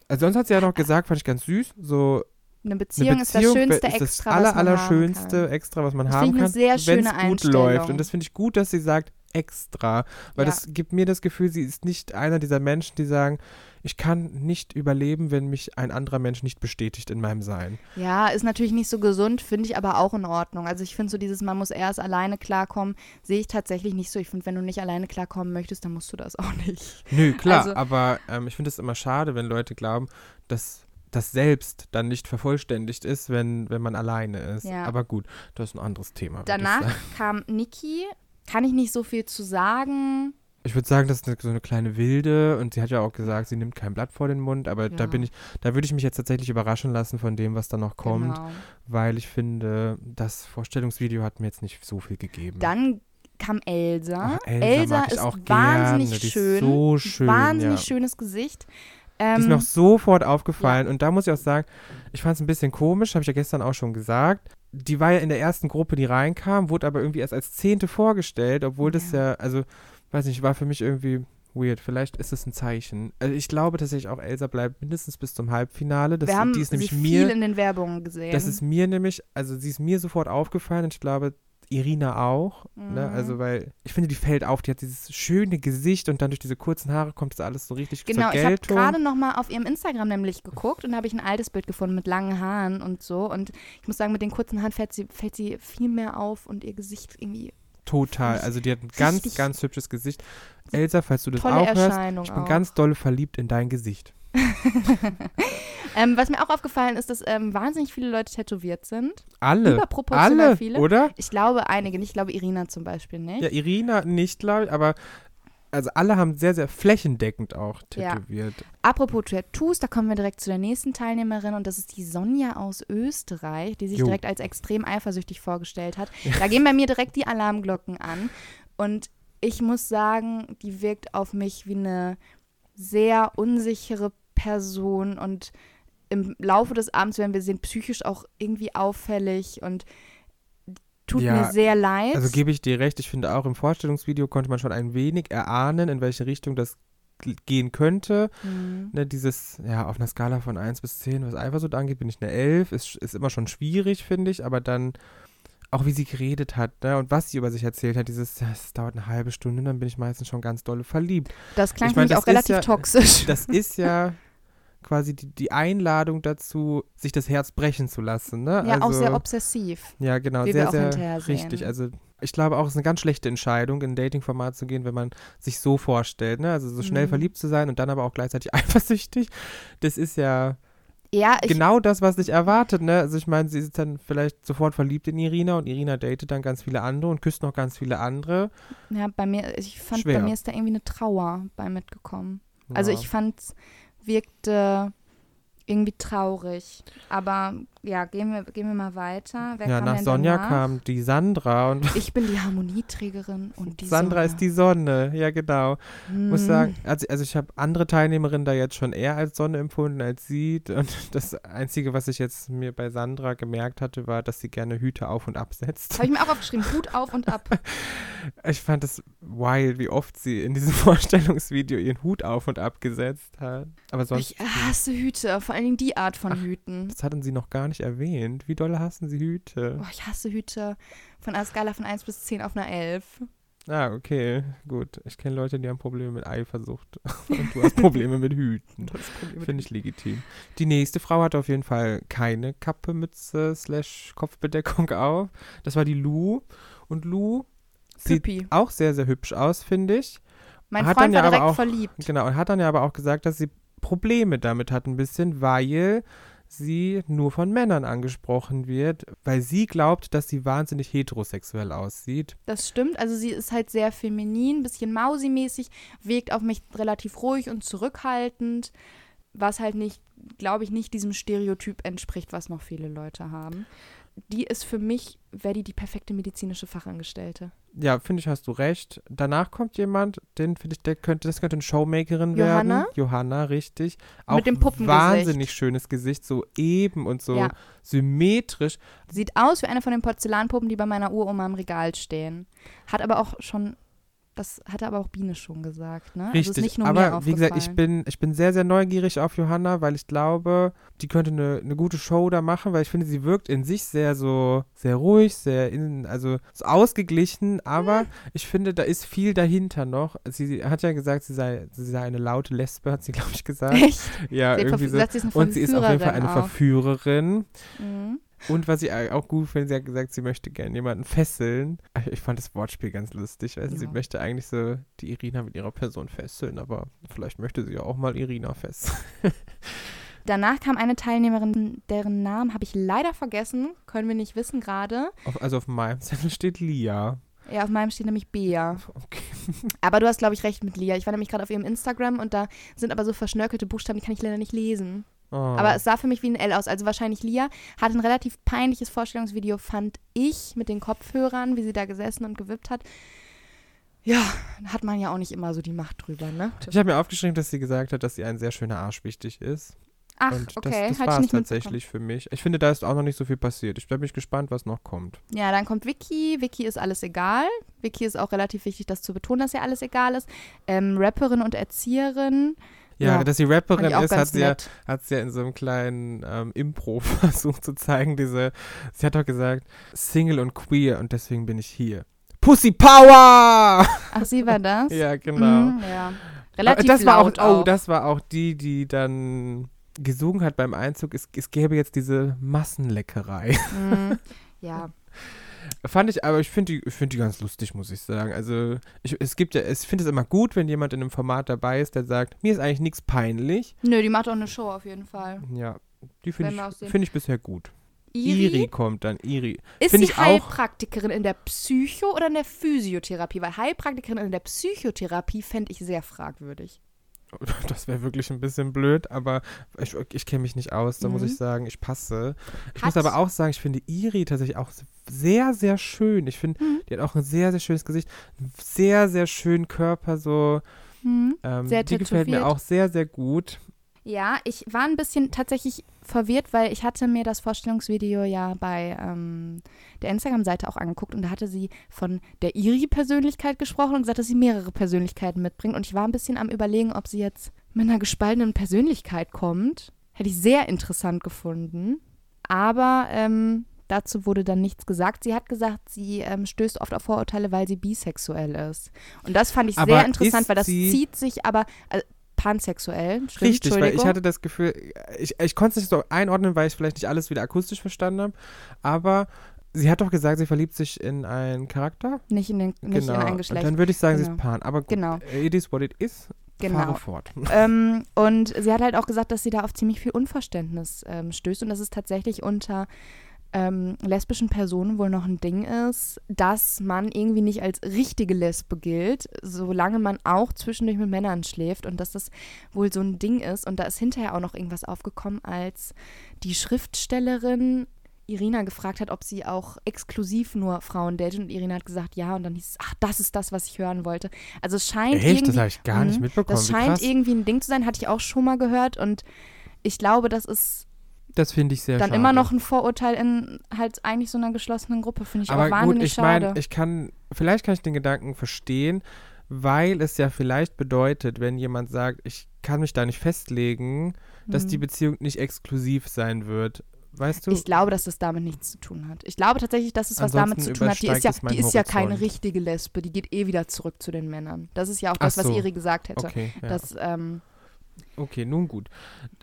Speaker 2: Also sonst hat sie ja noch gesagt, fand ich ganz süß, so
Speaker 1: Eine
Speaker 2: eine
Speaker 1: Beziehung, ist das
Speaker 2: Beziehung
Speaker 1: schönste
Speaker 2: ist
Speaker 1: Extra,
Speaker 2: das aller,
Speaker 1: was man
Speaker 2: allerschönste
Speaker 1: haben kann.
Speaker 2: Extra, was man
Speaker 1: Das
Speaker 2: haben kann, wenn es gut läuft. Und das finde ich gut, dass sie sagt extra, weil
Speaker 1: Ja.
Speaker 2: das gibt mir das Gefühl, sie ist nicht einer dieser Menschen, die sagen, ich kann nicht überleben, wenn mich ein anderer Mensch nicht bestätigt in meinem Sein.
Speaker 1: Ja, ist natürlich nicht so gesund, finde ich aber auch in Ordnung. Also ich finde so dieses, man muss erst alleine klarkommen, sehe ich tatsächlich nicht so. Ich finde, wenn du nicht alleine klarkommen möchtest, dann musst du das auch nicht.
Speaker 2: Nö, klar,
Speaker 1: Also-
Speaker 2: aber ähm, ich finde es immer schade, wenn Leute glauben, dass das selbst dann nicht vervollständigt ist, wenn, wenn man alleine ist.
Speaker 1: Ja.
Speaker 2: Aber gut, das ist ein anderes Thema.
Speaker 1: Danach kam Niki, kann ich nicht so viel zu sagen.
Speaker 2: ich würde sagen, das ist eine, so eine kleine Wilde und sie hat ja auch gesagt, sie nimmt kein Blatt vor den Mund, aber da
Speaker 1: Ja.
Speaker 2: bin ich, da würde ich mich jetzt tatsächlich überraschen lassen von dem, was da noch kommt,
Speaker 1: Genau.
Speaker 2: weil ich finde, das Vorstellungsvideo hat mir jetzt nicht so viel gegeben.
Speaker 1: Dann kam Elsa.
Speaker 2: Ach, Elsa ich
Speaker 1: ist
Speaker 2: auch
Speaker 1: wahnsinnig
Speaker 2: gerne. Die ist
Speaker 1: schön.
Speaker 2: so schön,
Speaker 1: Wahnsinnig
Speaker 2: ja.
Speaker 1: schönes Gesicht.
Speaker 2: Die ist
Speaker 1: Ähm,
Speaker 2: mir auch sofort aufgefallen. Und da muss ich auch sagen, ich fand es ein bisschen komisch, habe ich ja gestern auch schon gesagt. Die war ja in der ersten Gruppe, die reinkam, wurde aber irgendwie erst als Zehnte vorgestellt, obwohl das ja, also, weiß nicht, war für mich irgendwie weird. Vielleicht ist es ein Zeichen. Also ich glaube tatsächlich auch, Elsa bleibt mindestens bis zum Halbfinale. Das,
Speaker 1: wir haben
Speaker 2: die ist
Speaker 1: sie
Speaker 2: nämlich
Speaker 1: viel
Speaker 2: mir,
Speaker 1: in den Werbungen gesehen.
Speaker 2: das ist mir nämlich, also sie ist mir sofort aufgefallen und ich glaube, Irina auch. Ne?
Speaker 1: Mhm.
Speaker 2: Also, weil ich finde, die fällt auf, die hat dieses schöne Gesicht und dann durch diese kurzen Haare kommt das alles so richtig
Speaker 1: Genau,
Speaker 2: zur
Speaker 1: ich habe
Speaker 2: Geltung.
Speaker 1: gerade noch mal auf ihrem Instagram nämlich geguckt und da habe ich ein altes Bild gefunden mit langen Haaren und so. Und ich muss sagen, mit den kurzen Haaren fällt sie, fällt sie viel mehr auf und ihr Gesicht irgendwie
Speaker 2: Total. Also die hat ein ganz, ganz hübsches Gesicht. Elsa, falls du das
Speaker 1: tolle
Speaker 2: auch hörst,
Speaker 1: Erscheinung.
Speaker 2: ich bin
Speaker 1: auch.
Speaker 2: ganz dolle verliebt in dein Gesicht.
Speaker 1: ähm, was mir auch aufgefallen ist, dass ähm, wahnsinnig viele Leute tätowiert sind.
Speaker 2: Alle.
Speaker 1: Überproportional
Speaker 2: Alle,
Speaker 1: viele.
Speaker 2: oder?
Speaker 1: Ich glaube einige, nicht. ich glaube Irina zum Beispiel nicht.
Speaker 2: Ja, Irina nicht, glaube ich, aber also alle haben sehr, sehr flächendeckend auch
Speaker 1: Ja.
Speaker 2: tätowiert.
Speaker 1: Apropos Tattoos, da kommen wir direkt zu der nächsten Teilnehmerin und das ist die Sonja aus Österreich, die sich
Speaker 2: Jo.
Speaker 1: direkt als extrem eifersüchtig vorgestellt hat. Da gehen bei mir direkt die Alarmglocken an und ich muss sagen, die wirkt auf mich wie eine sehr unsichere Person und im Laufe des Abends werden wir sehen, psychisch auch irgendwie auffällig und tut
Speaker 2: Ja,
Speaker 1: mir sehr leid.
Speaker 2: Also gebe ich dir recht, ich finde auch im Vorstellungsvideo konnte man schon ein wenig erahnen, in welche Richtung das gehen könnte.
Speaker 1: Mhm.
Speaker 2: Ne, dieses, ja, auf einer Skala von 1 bis 10, was Eifersucht angeht, bin ich eine 11. Ist, ist immer schon schwierig, finde ich, aber dann auch wie sie geredet hat ne, und was sie über sich erzählt hat, dieses, ja, es dauert eine halbe Stunde, dann bin ich meistens schon ganz dolle verliebt.
Speaker 1: Das klang
Speaker 2: Ich
Speaker 1: für
Speaker 2: mein,
Speaker 1: mich
Speaker 2: das
Speaker 1: auch relativ
Speaker 2: ja-
Speaker 1: toxisch.
Speaker 2: Das ist ja quasi die, die Einladung dazu, sich das Herz brechen zu lassen. Ne?
Speaker 1: ja,
Speaker 2: also,
Speaker 1: auch sehr obsessiv.
Speaker 2: Ja, genau, sehr, sehr richtig. Also ich glaube auch, es ist eine ganz schlechte Entscheidung, in ein Dating-Format zu gehen, wenn man sich so vorstellt. Ne? Also so schnell
Speaker 1: Mhm.
Speaker 2: verliebt zu sein und dann aber auch gleichzeitig eifersüchtig. Das ist ja
Speaker 1: Ja, ich,
Speaker 2: genau das, was dich erwartet. Ne? Also ich meine, sie ist dann vielleicht sofort verliebt in Irina und Irina datet dann ganz viele andere und küsst noch ganz viele andere.
Speaker 1: Ja, bei mir, ich fand,
Speaker 2: Schwer.
Speaker 1: bei mir ist da irgendwie eine Trauer bei mitgekommen. Also
Speaker 2: Ja.
Speaker 1: ich fand, es wirkte irgendwie traurig. Aber ja, gehen wir, gehen wir mal weiter. Wer
Speaker 2: ja, nach Sonja
Speaker 1: danach?
Speaker 2: kam die Sandra und
Speaker 1: Ich bin die Harmonieträgerin und die
Speaker 2: Sandra
Speaker 1: Sonja.
Speaker 2: ist die Sonne. Ja, genau. muss
Speaker 1: Hm.
Speaker 2: sagen, also, also ich habe andere Teilnehmerinnen da jetzt schon eher als Sonne empfunden als sie. Und das Einzige, was ich jetzt mir bei Sandra gemerkt hatte, war, dass sie gerne Hüte auf und absetzt.
Speaker 1: Habe ich mir auch aufgeschrieben, Hut auf und ab.
Speaker 2: Ich fand es wild, wie oft sie in diesem Vorstellungsvideo ihren Hut auf und abgesetzt hat. Aber sonst,
Speaker 1: Ich hasse Hüte, vor allen Dingen die Art von
Speaker 2: Ach,
Speaker 1: Hüten.
Speaker 2: das hatten sie noch gar nicht erwähnt. Wie doll hassen sie Hüte?
Speaker 1: Oh, ich hasse Hüte von einer Skala von 1 bis 10 auf einer 11.
Speaker 2: Ah, okay, gut. Ich kenne Leute, die haben Probleme mit Eifersucht. Und du hast Probleme mit Hüten. Finde ich legitim. Die nächste Frau hatte auf jeden Fall keine Kappe, Mütze, slash Kopfbedeckung auf. Das war die Lou. Und Lou sieht
Speaker 1: Püppi.
Speaker 2: auch sehr, sehr hübsch aus, finde ich.
Speaker 1: Mein
Speaker 2: Hat
Speaker 1: Freund
Speaker 2: dann ja
Speaker 1: war direkt
Speaker 2: aber auch-
Speaker 1: verliebt.
Speaker 2: Genau, und hat dann ja aber auch gesagt, dass sie Probleme damit hat ein bisschen, weil sie nur von Männern angesprochen wird, weil sie glaubt, dass sie wahnsinnig heterosexuell aussieht.
Speaker 1: Das stimmt. Also sie ist halt sehr feminin, bisschen mausimäßig, wirkt auf mich relativ ruhig und zurückhaltend, was halt nicht, glaube ich, nicht diesem Stereotyp entspricht, was noch viele Leute haben. Die ist für mich, wäre die die perfekte medizinische Fachangestellte.
Speaker 2: Ja, finde ich, hast du recht. Danach kommt jemand, den finde ich, der könnte, das könnte eine Showmakerin
Speaker 1: Johanna?
Speaker 2: werden. Johanna, richtig. Auch
Speaker 1: Mit dem Puppengesicht.
Speaker 2: wahnsinnig schönes Gesicht, so eben und so
Speaker 1: Ja.
Speaker 2: symmetrisch.
Speaker 1: Sieht aus wie eine von den Porzellanpuppen, die bei meiner Uroma im Regal stehen. Hat aber auch schon, das hatte aber auch Biene schon gesagt, ne? Also
Speaker 2: Richtig,
Speaker 1: nicht nur mir
Speaker 2: aber wie gesagt, ich bin, ich bin sehr, sehr neugierig auf Johanna, weil ich glaube, die könnte eine, eine gute Show da machen, weil ich finde, sie wirkt in sich sehr so, sehr ruhig, sehr in, also so ausgeglichen, aber
Speaker 1: Hm.
Speaker 2: ich finde, da ist viel dahinter noch. Sie hat ja gesagt, sie sei, sie sei eine laute Lesbe, hat sie, glaube ich, gesagt.
Speaker 1: Echt?
Speaker 2: Ja,
Speaker 1: Sie
Speaker 2: irgendwie so.
Speaker 1: gesagt, sie
Speaker 2: Und sie ist auf jeden Fall eine
Speaker 1: Verführerin
Speaker 2: Verführerin.
Speaker 1: auch. Mhm.
Speaker 2: Und was ich auch gut finde, sie hat gesagt, sie möchte gerne jemanden fesseln. Ich fand das Wortspiel ganz lustig. Also sie
Speaker 1: Ja.
Speaker 2: möchte eigentlich so die Irina mit ihrer Person fesseln, aber vielleicht möchte sie ja auch mal Irina fesseln.
Speaker 1: Danach kam eine Teilnehmerin, deren Namen habe ich leider vergessen, können wir nicht wissen gerade.
Speaker 2: Also auf meinem Zettel steht Lia.
Speaker 1: Ja, auf meinem steht nämlich Bea.
Speaker 2: Okay.
Speaker 1: Aber du hast, glaube ich, recht mit Lia. Ich war nämlich gerade auf ihrem Instagram und da sind aber so verschnörkelte Buchstaben, die kann ich leider nicht lesen.
Speaker 2: Oh.
Speaker 1: Aber es sah für mich wie ein L aus. Also wahrscheinlich Lia hat ein relativ peinliches Vorstellungsvideo, fand ich, mit den Kopfhörern, wie sie da gesessen und gewippt hat. Ja, hat man ja auch nicht immer so die Macht drüber, ne?
Speaker 2: ich habe mir aufgeschrieben, dass sie gesagt hat, dass sie ein sehr schöner Arsch wichtig ist.
Speaker 1: Ach,
Speaker 2: Und
Speaker 1: okay,
Speaker 2: das, war es tatsächlich für mich. Ich finde, da ist auch noch nicht so viel passiert. Ich bin mich gespannt, was noch kommt.
Speaker 1: Ja, dann kommt Vicky. Vicky ist alles egal. Vicky ist auch relativ wichtig, das zu betonen, dass ihr alles egal ist. Ähm, Rapperin und Erzieherin.
Speaker 2: Ja,
Speaker 1: Ja,
Speaker 2: dass sie Rapperin ist, hat sie, ja, hat sie ja in so einem kleinen ähm, Impro versucht zu zeigen. Diese, sie hat doch gesagt, Single und queer und deswegen bin ich hier. Pussy Power!
Speaker 1: Ach, sie war das?
Speaker 2: ja, genau.
Speaker 1: Mhm, ja. Relativ
Speaker 2: das war auch, oh,
Speaker 1: auch.
Speaker 2: das war auch die, die dann gesungen hat beim Einzug. Es, es gäbe jetzt diese Massenleckerei.
Speaker 1: Mhm. Ja,
Speaker 2: Fand ich, aber ich finde die, ich find die ganz lustig, muss ich sagen. Also, ich, es gibt ja, ich finde es immer gut, wenn jemand in einem Format dabei ist, der sagt, mir ist eigentlich nichts peinlich.
Speaker 1: nö, die macht auch eine Show auf jeden Fall.
Speaker 2: Ja, die finde ich, find ich bisher gut.
Speaker 1: Iri,
Speaker 2: Iri kommt dann, Iri.
Speaker 1: ist
Speaker 2: find
Speaker 1: sie Heilpraktikerin in der Psycho- oder in der Physiotherapie? Weil Heilpraktikerin in der Psychotherapie fände ich sehr fragwürdig.
Speaker 2: Das wäre wirklich ein bisschen blöd, aber ich, ich kenne mich nicht aus, da muss
Speaker 1: Mhm.
Speaker 2: ich sagen, ich passe. Ich
Speaker 1: Hat-
Speaker 2: muss aber auch sagen, ich finde Iri tatsächlich auch sehr, sehr schön. Ich finde,
Speaker 1: Mhm.
Speaker 2: die hat auch ein sehr, sehr schönes Gesicht, einen sehr, sehr schönen Körper, so.
Speaker 1: Mhm.
Speaker 2: Ähm,
Speaker 1: Sehr
Speaker 2: die gefällt mir auch sehr, sehr gut.
Speaker 1: Ja, ich war ein bisschen tatsächlich verwirrt, weil ich hatte mir das Vorstellungsvideo ja bei ähm, der Instagram-Seite auch angeguckt und da hatte sie von der Iri-Persönlichkeit gesprochen und gesagt, dass sie mehrere Persönlichkeiten mitbringt. Und ich war ein bisschen am überlegen, ob sie jetzt mit einer gespaltenen Persönlichkeit kommt. Hätte ich sehr interessant gefunden. Aber ähm, dazu wurde dann nichts gesagt. Sie hat gesagt, sie ähm, stößt oft auf Vorurteile, weil sie bisexuell ist. Und das fand ich
Speaker 2: Aber
Speaker 1: sehr interessant, weil das zieht sich aber äh, pansexuell. Stimmt,
Speaker 2: Richtig, weil ich hatte das Gefühl, ich, ich konnte es nicht so einordnen, weil ich vielleicht nicht alles wieder akustisch verstanden habe, aber sie hat doch gesagt, sie verliebt sich in einen Charakter.
Speaker 1: Nicht in, den, nicht
Speaker 2: genau.
Speaker 1: in ein
Speaker 2: Und
Speaker 1: Geschlecht.
Speaker 2: dann würde ich sagen, sie
Speaker 1: Genau.
Speaker 2: ist Pan. Aber gut,
Speaker 1: Genau.
Speaker 2: it is what it is.
Speaker 1: Genau. Ähm, und sie hat halt auch gesagt, dass sie da auf ziemlich viel Unverständnis ähm, stößt und dass es tatsächlich unter ähm, lesbischen Personen wohl noch ein Ding ist, dass man irgendwie nicht als richtige Lesbe gilt, solange man auch zwischendurch mit Männern schläft und dass das wohl so ein Ding ist. Und da ist hinterher auch noch irgendwas aufgekommen, als die Schriftstellerin Irina gefragt hat, ob sie auch exklusiv nur Frauen datet und Irina hat gesagt, ja und dann hieß es, ach, das ist das, was ich hören wollte. Also es scheint
Speaker 2: Echt?
Speaker 1: irgendwie
Speaker 2: Das habe ich gar nicht
Speaker 1: Mhm.
Speaker 2: mitbekommen.
Speaker 1: das scheint irgendwie ein Ding zu sein, hatte ich auch schon mal gehört und ich glaube, das ist
Speaker 2: Das finde ich sehr
Speaker 1: dann
Speaker 2: schade.
Speaker 1: immer noch ein Vorurteil in halt eigentlich so einer geschlossenen Gruppe, finde ich
Speaker 2: Aber
Speaker 1: auch wahnsinnig
Speaker 2: gut, ich
Speaker 1: schade.
Speaker 2: meine, ich kann, vielleicht kann ich den Gedanken verstehen, weil es ja vielleicht bedeutet, wenn jemand sagt, ich kann mich da nicht festlegen, dass die
Speaker 1: Mhm.
Speaker 2: Beziehung nicht exklusiv sein wird. weißt du?
Speaker 1: Ich glaube, dass das damit nichts zu tun hat. Ich glaube tatsächlich, dass es was damit
Speaker 2: Ansonsten
Speaker 1: zu tun hat. Die ist ja, die ist ja keine richtige Lesbe. Die geht eh wieder zurück zu den Männern. Das ist ja auch das,
Speaker 2: so.
Speaker 1: was Eri gesagt hätte.
Speaker 2: okay, ja.
Speaker 1: Dass, ähm,
Speaker 2: okay, nun gut.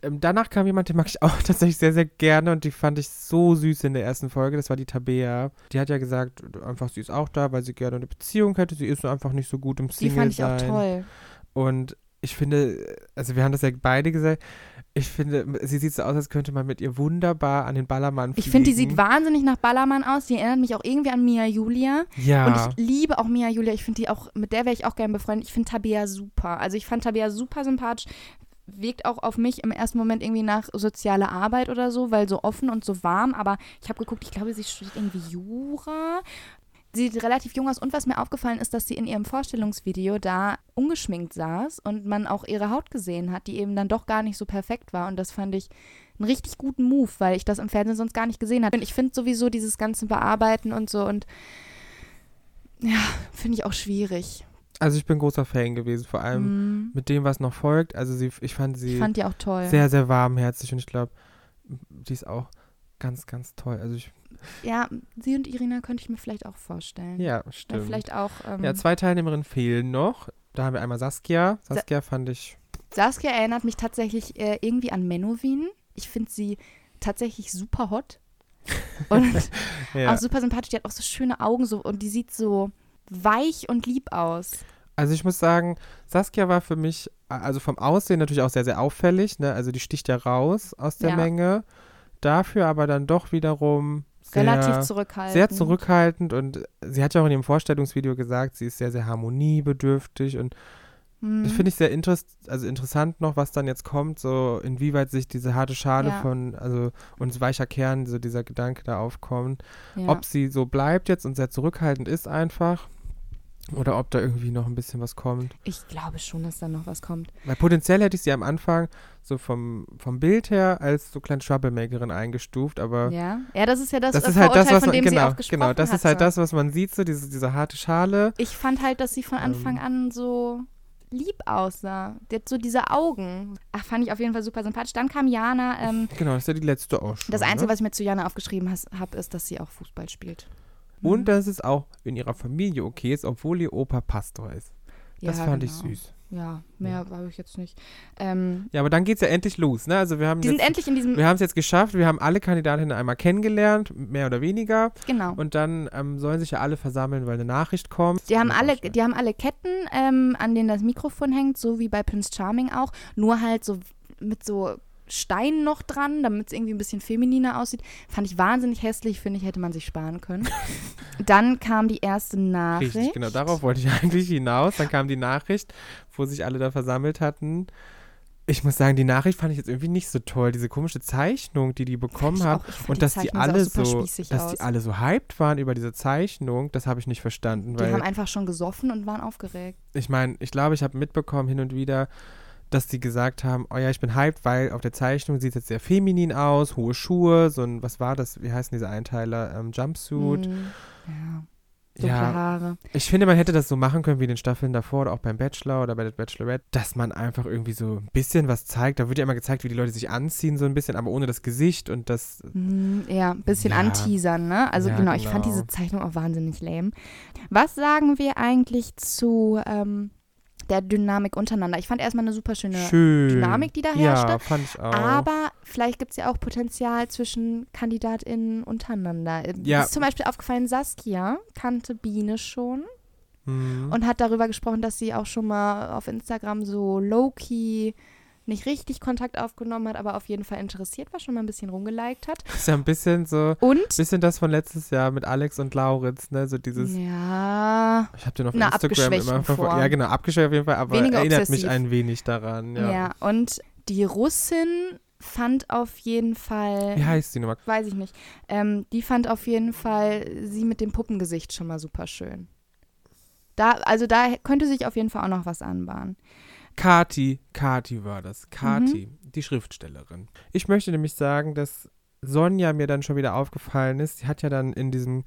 Speaker 2: Ähm, danach kam jemand, den mag ich auch tatsächlich sehr, sehr gerne und die fand ich so süß in der ersten Folge. Das war die Tabea. Die hat ja gesagt, einfach sie ist auch da, weil sie gerne eine Beziehung hätte. Sie ist nur einfach nicht so gut im
Speaker 1: die
Speaker 2: Single
Speaker 1: fand ich auch toll.
Speaker 2: Und ich finde, also wir haben das ja beide gesagt, ich finde, sie sieht so aus, als könnte man mit ihr wunderbar an den Ballermann fliegen.
Speaker 1: Ich finde, die sieht wahnsinnig nach Ballermann aus. Die erinnert mich auch irgendwie an Mia Julia.
Speaker 2: Ja.
Speaker 1: Und ich liebe auch Mia Julia. Ich finde die auch, mit der wäre ich auch gerne befreundet. Ich finde Tabea super. Also ich fand Tabea super sympathisch. Wirkt auch auf mich im ersten Moment irgendwie nach sozialer Arbeit oder so, weil so offen und so warm. Aber ich habe geguckt, ich glaube, sie studiert irgendwie Jura. Sie sieht relativ jung aus. Und was mir aufgefallen ist, dass sie in ihrem Vorstellungsvideo da ungeschminkt saß und man auch ihre Haut gesehen hat, die eben dann doch gar nicht so perfekt war. Und das fand ich einen richtig guten Move, weil ich das im Fernsehen sonst gar nicht gesehen habe. Und ich finde sowieso dieses ganze Bearbeiten und so und ja, finde ich auch schwierig.
Speaker 2: also ich bin großer Fan gewesen, vor allem
Speaker 1: Mm,
Speaker 2: mit dem, was noch folgt. Also sie, ich fand sie
Speaker 1: ich fand die auch toll.
Speaker 2: sehr, sehr warmherzig und ich glaube, die ist auch ganz, ganz toll. Also ich,
Speaker 1: ja, sie und Irina könnte ich mir vielleicht auch vorstellen.
Speaker 2: ja, stimmt.
Speaker 1: Vielleicht auch. Ähm,
Speaker 2: Ja, zwei Teilnehmerinnen fehlen noch. Da haben wir einmal Saskia. Saskia fand ich.
Speaker 1: Saskia erinnert mich tatsächlich äh, irgendwie an Menowin. Ich finde sie tatsächlich super hot. Und
Speaker 2: Ja.
Speaker 1: auch super sympathisch. Die hat auch so schöne Augen so und die sieht so weich und lieb aus.
Speaker 2: Also ich muss sagen, Saskia war für mich, also vom Aussehen natürlich auch sehr, sehr auffällig. Ne? Also die sticht ja raus aus der
Speaker 1: Ja.
Speaker 2: Menge. Dafür aber dann doch wiederum sehr,
Speaker 1: Relativ zurückhaltend.
Speaker 2: sehr zurückhaltend und sie hat ja auch in ihrem Vorstellungsvideo gesagt, sie ist sehr, sehr harmoniebedürftig und
Speaker 1: Mhm.
Speaker 2: Das finde ich sehr interess also interessant noch, was dann jetzt kommt, so inwieweit sich diese harte Schale
Speaker 1: Ja.
Speaker 2: von, also und weicher Kern, so dieser Gedanke da aufkommt.
Speaker 1: ja.
Speaker 2: Ob sie so bleibt jetzt und sehr zurückhaltend ist einfach. Oder ob da irgendwie noch ein bisschen was kommt.
Speaker 1: Ich glaube schon, dass da noch was kommt.
Speaker 2: Weil potenziell hätte ich sie am Anfang so vom, vom Bild her als so kleine Troublemakerin eingestuft, aber
Speaker 1: Ja, ja, das ist ja das,
Speaker 2: das
Speaker 1: äh,
Speaker 2: ist halt das, was
Speaker 1: von
Speaker 2: man, genau, genau, das ist halt
Speaker 1: hatte.
Speaker 2: das, was man sieht, so diese, diese harte Schale.
Speaker 1: Ich fand halt, dass sie von Anfang
Speaker 2: Ähm.
Speaker 1: an so lieb aussah. Die hat so diese Augen. Ach, fand ich auf jeden Fall super sympathisch. Dann kam Jana. Ähm,
Speaker 2: Genau, das ist ja die letzte auch schon.
Speaker 1: das Einzige,
Speaker 2: ne?
Speaker 1: was ich mir zu Jana aufgeschrieben habe, ist, dass sie auch Fußball spielt.
Speaker 2: Und
Speaker 1: Mhm.
Speaker 2: dass es auch in ihrer Familie okay ist, obwohl ihr Opa Pastor ist. Das
Speaker 1: Ja,
Speaker 2: fand
Speaker 1: genau.
Speaker 2: ich süß.
Speaker 1: Ja, mehr habe ich jetzt nicht. Ähm,
Speaker 2: Ja, aber dann geht's ja endlich los, ne? Also wir haben
Speaker 1: die sind
Speaker 2: jetzt,
Speaker 1: endlich in diesem.
Speaker 2: wir haben es jetzt geschafft, wir haben alle Kandidatinnen einmal kennengelernt, mehr oder weniger.
Speaker 1: genau.
Speaker 2: Und dann ähm, sollen sich ja alle versammeln, weil eine Nachricht kommt.
Speaker 1: Die haben alle,
Speaker 2: vorstellen.
Speaker 1: die haben alle Ketten, ähm, an denen das Mikrofon hängt, so wie bei Prince Charming auch. Nur halt so mit so Steinen noch dran, damit es irgendwie ein bisschen femininer aussieht. Fand ich wahnsinnig hässlich, finde ich, hätte man sich sparen können. Dann kam die erste Nachricht.
Speaker 2: Richtig, genau, darauf wollte ich eigentlich hinaus. Dann kam die Nachricht, wo sich alle da versammelt hatten. Ich muss sagen, die Nachricht fand ich jetzt irgendwie nicht so toll. Diese komische Zeichnung, die die bekommen haben. Und dass die
Speaker 1: Zeichnung auch
Speaker 2: alle so, dass
Speaker 1: aus.
Speaker 2: die alle so hyped waren über diese Zeichnung, das habe ich nicht verstanden.
Speaker 1: Die haben einfach schon gesoffen und waren aufgeregt.
Speaker 2: ich meine, ich glaube, ich habe mitbekommen hin und wieder, dass die gesagt haben, oh ja, ich bin hyped, weil auf der Zeichnung sieht es jetzt sehr feminin aus, hohe Schuhe, so ein, was war das, wie heißen diese Einteiler, ähm, Jumpsuit.
Speaker 1: Hm, ja. Dunkle
Speaker 2: Ja,
Speaker 1: Haare.
Speaker 2: ich finde, man hätte das so machen können wie in den Staffeln davor oder auch beim Bachelor oder bei der Bachelorette, dass man einfach irgendwie so ein bisschen was zeigt. Da wird ja immer gezeigt, wie die Leute sich anziehen, so ein bisschen, aber ohne das Gesicht und das.
Speaker 1: Hm, Ja, ein bisschen
Speaker 2: Ja.
Speaker 1: anteasern, ne? Also
Speaker 2: Ja,
Speaker 1: genau, ich fand
Speaker 2: genau.
Speaker 1: diese Zeichnung auch wahnsinnig lame. Was sagen wir eigentlich zu ähm, der Dynamik untereinander? Ich fand erstmal eine super schöne
Speaker 2: Schön.
Speaker 1: Dynamik, die da
Speaker 2: Ja,
Speaker 1: herrschte.
Speaker 2: fand ich auch.
Speaker 1: Aber vielleicht gibt es ja auch Potenzial zwischen KandidatInnen untereinander. Mir
Speaker 2: Ja.
Speaker 1: Ist zum Beispiel aufgefallen, Saskia kannte Biene schon
Speaker 2: Mhm.
Speaker 1: und hat darüber gesprochen, dass sie auch schon mal auf Instagram so low-key nicht richtig Kontakt aufgenommen hat, aber auf jeden Fall interessiert war, schon mal ein bisschen rumgeliked hat.
Speaker 2: ist ja ein bisschen so,
Speaker 1: Und
Speaker 2: bisschen das von letztes Jahr mit Alex und Lauritz, ne? So dieses.
Speaker 1: ja,
Speaker 2: Ich habe den auf Instagram immer verfolgt. Ja, genau, abgeschwächt auf jeden Fall, aber
Speaker 1: Weniger
Speaker 2: erinnert
Speaker 1: obsessiv.
Speaker 2: mich ein wenig daran.
Speaker 1: ja.
Speaker 2: Ja.
Speaker 1: und die Russin fand auf jeden Fall,
Speaker 2: Wie heißt die nochmal?
Speaker 1: weiß ich nicht, ähm, die fand auf jeden Fall sie mit dem Puppengesicht schon mal super schön. Da, also da könnte sich auf jeden Fall auch noch was anbahnen.
Speaker 2: Kati, Kati war das. Kati,
Speaker 1: Mhm.
Speaker 2: die Schriftstellerin. Ich möchte nämlich sagen, dass Sonja mir dann schon wieder aufgefallen ist. Sie hat ja dann in diesem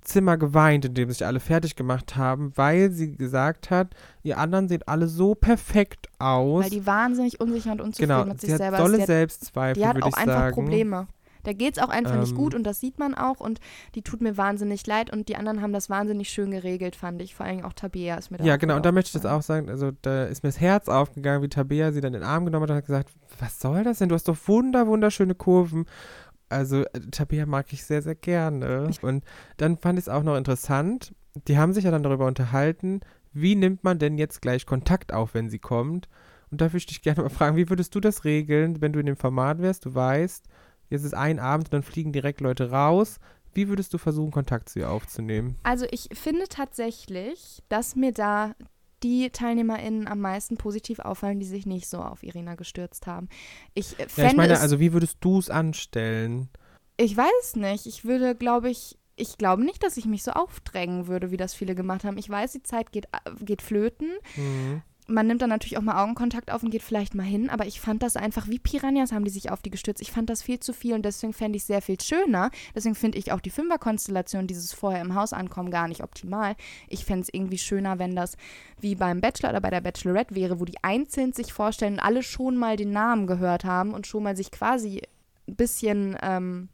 Speaker 2: Zimmer geweint, in dem sich alle fertig gemacht haben, weil sie gesagt hat, ihr anderen seht alle so perfekt aus.
Speaker 1: Weil die wahnsinnig unsicher und unzufrieden
Speaker 2: genau,
Speaker 1: mit sich
Speaker 2: hat
Speaker 1: selber
Speaker 2: dolle
Speaker 1: ist. Die hat,
Speaker 2: Selbstzweifel,
Speaker 1: die hat auch einfach
Speaker 2: sagen.
Speaker 1: Probleme. Da geht es auch einfach nicht
Speaker 2: Ähm.
Speaker 1: gut und das sieht man auch und die tut mir wahnsinnig leid und die anderen haben das wahnsinnig schön geregelt, fand ich. Vor allem auch Tabea ist mir da
Speaker 2: Ja, genau, und da möchte ich jetzt
Speaker 1: aufgefallen.
Speaker 2: auch sagen, also da ist mir das Herz aufgegangen, wie Tabea sie dann in den Arm genommen hat und hat gesagt, was soll das denn? Du hast doch wunder, wunderschöne Kurven. Also äh, Tabea mag ich sehr, sehr gerne. Und dann fand ich es auch noch interessant, die haben sich ja dann darüber unterhalten, wie nimmt man denn jetzt gleich Kontakt auf, wenn sie kommt? Und da würde ich dich gerne mal fragen, wie würdest du das regeln, wenn du in dem Format wärst, du weißt, jetzt ist ein Abend und dann fliegen direkt Leute raus. Wie würdest du versuchen, Kontakt zu ihr aufzunehmen?
Speaker 1: Also ich finde tatsächlich, dass mir da die TeilnehmerInnen am meisten positiv auffallen, die sich nicht so auf Irina gestürzt haben. Ich äh,
Speaker 2: Ja, ich meine, also wie würdest du es anstellen?
Speaker 1: ich weiß es nicht. Ich würde, glaube ich, ich glaube nicht, dass ich mich so aufdrängen würde, wie das viele gemacht haben. Ich weiß, die Zeit geht, äh, geht flöten.
Speaker 2: Mhm.
Speaker 1: Man nimmt dann natürlich auch mal Augenkontakt auf und geht vielleicht mal hin, aber ich fand das einfach, wie Piranhas haben die sich auf die gestürzt. Ich fand das viel zu viel und deswegen fände ich es sehr viel schöner. Deswegen finde ich auch die Fünferkonstellation, dieses vorher im Haus ankommen, gar nicht optimal. Ich fände es irgendwie schöner, wenn das wie beim Bachelor oder bei der Bachelorette wäre, wo die einzeln sich vorstellen und alle schon mal den Namen gehört haben und schon mal sich quasi ein bisschen, ähm,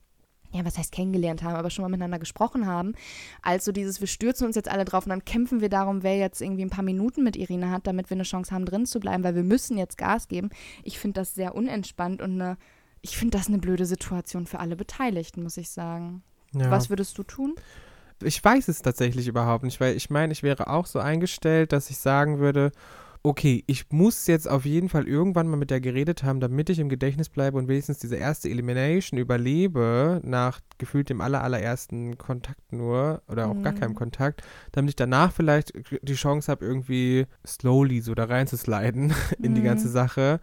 Speaker 1: ja, was heißt kennengelernt haben, aber schon mal miteinander gesprochen haben. Also dieses, wir stürzen uns jetzt alle drauf und dann kämpfen wir darum, wer jetzt irgendwie ein paar Minuten mit Irina hat, damit wir eine Chance haben, drin zu bleiben, weil wir müssen jetzt Gas geben. Ich finde das sehr unentspannt und eine, ich finde das eine blöde Situation für alle Beteiligten, muss ich sagen.
Speaker 2: Ja.
Speaker 1: Was würdest du tun?
Speaker 2: Ich weiß es tatsächlich überhaupt nicht, weil ich meine, ich wäre auch so eingestellt, dass ich sagen würde, okay, ich muss jetzt auf jeden Fall irgendwann mal mit der geredet haben, damit ich im Gedächtnis bleibe und wenigstens diese erste Elimination überlebe, nach gefühlt dem aller, allerersten Kontakt nur oder auch gar
Speaker 1: Mhm.
Speaker 2: keinem Kontakt, damit ich danach vielleicht die Chance habe, irgendwie slowly so da reinzusliden in die
Speaker 1: Mhm.
Speaker 2: ganze Sache.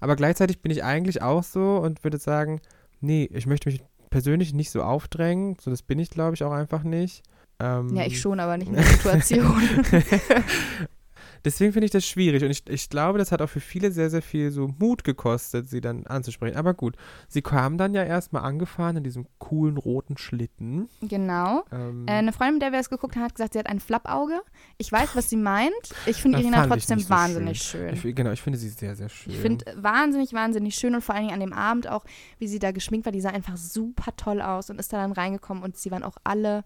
Speaker 2: Aber gleichzeitig bin ich eigentlich auch so und würde sagen, nee, ich möchte mich persönlich nicht so aufdrängen, so das bin ich glaube ich auch einfach nicht. Ähm,
Speaker 1: Ja, ich schon, aber nicht in der Situation.
Speaker 2: Deswegen finde ich das schwierig und ich, ich glaube, das hat auch für viele sehr, sehr viel so Mut gekostet, sie dann anzusprechen. Aber gut, sie kam dann ja erstmal angefahren in diesem coolen roten Schlitten.
Speaker 1: genau.
Speaker 2: Ähm,
Speaker 1: Äh, eine Freundin, mit der wir es geguckt haben, hat gesagt, sie hat ein Flappauge. Ich weiß, was sie meint. Ich finde
Speaker 2: das
Speaker 1: Irina trotzdem
Speaker 2: so
Speaker 1: wahnsinnig schön.
Speaker 2: Ich, genau, ich finde sie sehr, sehr schön.
Speaker 1: Ich finde wahnsinnig, wahnsinnig schön und vor allen Dingen an dem Abend auch, wie sie da geschminkt war, die sah einfach super toll aus und ist da dann reingekommen und sie waren auch alle,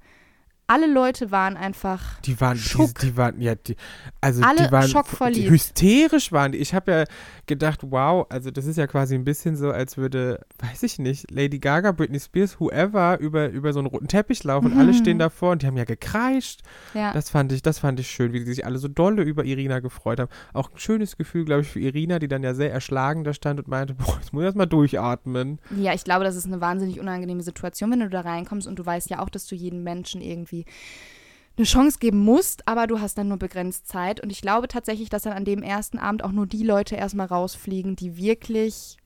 Speaker 1: alle Leute waren einfach,
Speaker 2: Die waren, die,
Speaker 1: Schock.
Speaker 2: die waren, ja, die, also
Speaker 1: Alle
Speaker 2: die waren,
Speaker 1: schockverliebt.
Speaker 2: die hysterisch waren die. Ich habe ja gedacht, wow, also das ist ja quasi ein bisschen so, als würde, weiß ich nicht, Lady Gaga, Britney Spears, whoever über, über so einen roten Teppich laufen und alle
Speaker 1: Mhm.
Speaker 2: stehen davor und die haben ja gekreischt.
Speaker 1: ja.
Speaker 2: Das fand ich, das fand ich schön, wie die sich alle so dolle über Irina gefreut haben. Auch ein schönes Gefühl, glaube ich, für Irina, die dann ja sehr erschlagen da stand und meinte, boah, jetzt muss ich erst mal durchatmen.
Speaker 1: Ja, ich glaube, das ist eine wahnsinnig unangenehme Situation, wenn du da reinkommst und du weißt ja auch, dass du jedem Menschen irgendwie eine Chance geben musst, aber du hast dann nur begrenzt Zeit. Und ich glaube tatsächlich, dass dann an dem ersten Abend auch nur die Leute erstmal rausfliegen, die wirklich,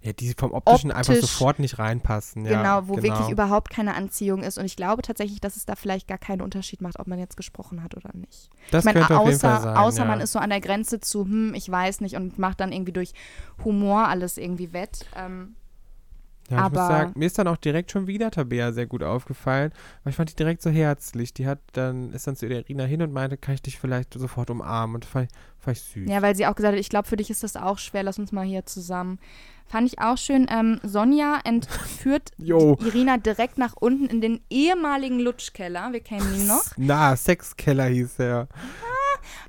Speaker 2: Ja, die vom Optischen einfach
Speaker 1: Optisch.
Speaker 2: sofort nicht reinpassen. Ja,
Speaker 1: genau, wo wirklich überhaupt keine Anziehung ist. Und ich glaube tatsächlich, dass es da vielleicht gar keinen Unterschied macht, ob man jetzt gesprochen hat oder nicht.
Speaker 2: Das
Speaker 1: ich meine,
Speaker 2: könnte auf jeden
Speaker 1: außer,
Speaker 2: Fall sein.
Speaker 1: außer
Speaker 2: ja.
Speaker 1: man ist so an der Grenze zu, hm, ich weiß nicht und macht dann irgendwie durch Humor alles irgendwie wett. Ähm,
Speaker 2: Ja, ich muss
Speaker 1: Aber-
Speaker 2: sagen, mir ist dann auch direkt schon wieder Tabea sehr gut aufgefallen, weil ich fand die direkt so herzlich. Die hat dann, ist dann zu Irina hin und meinte, kann ich dich vielleicht sofort umarmen? Und fand, ich- fand ich süß.
Speaker 1: Ja, weil sie auch gesagt hat, ich glaube, für dich ist das auch schwer, lass uns mal hier zusammen. Fand ich auch schön. Ähm, Sonja entführt Irina direkt nach unten in den ehemaligen Lutschkeller. Wir kennen ihn noch.
Speaker 2: Na, Sexkeller hieß er.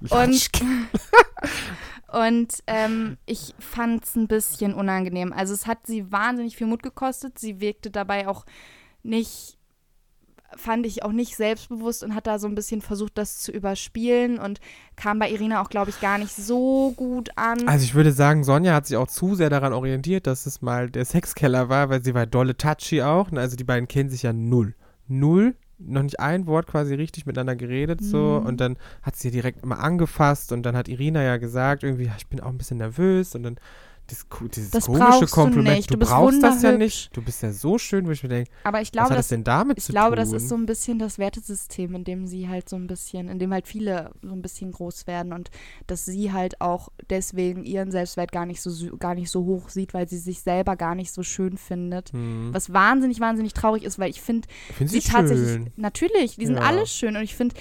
Speaker 1: Und, und ähm, ich fand es ein bisschen unangenehm. Also es hat sie wahnsinnig viel Mut gekostet. Sie wirkte dabei auch nicht, fand ich auch nicht selbstbewusst und hat da so ein bisschen versucht, das zu überspielen und kam bei Irina auch, glaube ich, gar nicht so gut an.
Speaker 2: Also ich würde sagen, Sonja hat sich auch zu sehr daran orientiert, dass es mal der Sexkeller war, weil sie war dolle touchy auch. ne? Also die beiden kennen sich ja null. Null. Noch nicht ein Wort quasi richtig miteinander geredet so
Speaker 1: Mhm.
Speaker 2: und dann hat sie direkt immer angefasst und dann hat Irina ja gesagt irgendwie, ja, ich bin auch ein bisschen nervös und dann ko- dieses
Speaker 1: Das
Speaker 2: komische
Speaker 1: brauchst du
Speaker 2: Kompliment,
Speaker 1: nicht.
Speaker 2: du,
Speaker 1: Du bist
Speaker 2: brauchst das ja nicht, du bist ja so schön, wo ich mir denke,
Speaker 1: Aber ich
Speaker 2: was
Speaker 1: glaube,
Speaker 2: hat
Speaker 1: das
Speaker 2: das denn damit
Speaker 1: Ich
Speaker 2: zu
Speaker 1: glaube,
Speaker 2: tun?
Speaker 1: das ist so ein bisschen das Wertesystem, in dem sie halt so ein bisschen, in dem halt viele so ein bisschen groß werden und dass sie halt auch deswegen ihren Selbstwert gar nicht so gar nicht so hoch sieht, weil sie sich selber gar nicht so schön findet.
Speaker 2: hm.
Speaker 1: Was wahnsinnig, wahnsinnig traurig ist, weil ich finde,
Speaker 2: Ich finde
Speaker 1: sie
Speaker 2: sie
Speaker 1: tatsächlich, natürlich, die sind
Speaker 2: Ja.
Speaker 1: alle schön und ich finde,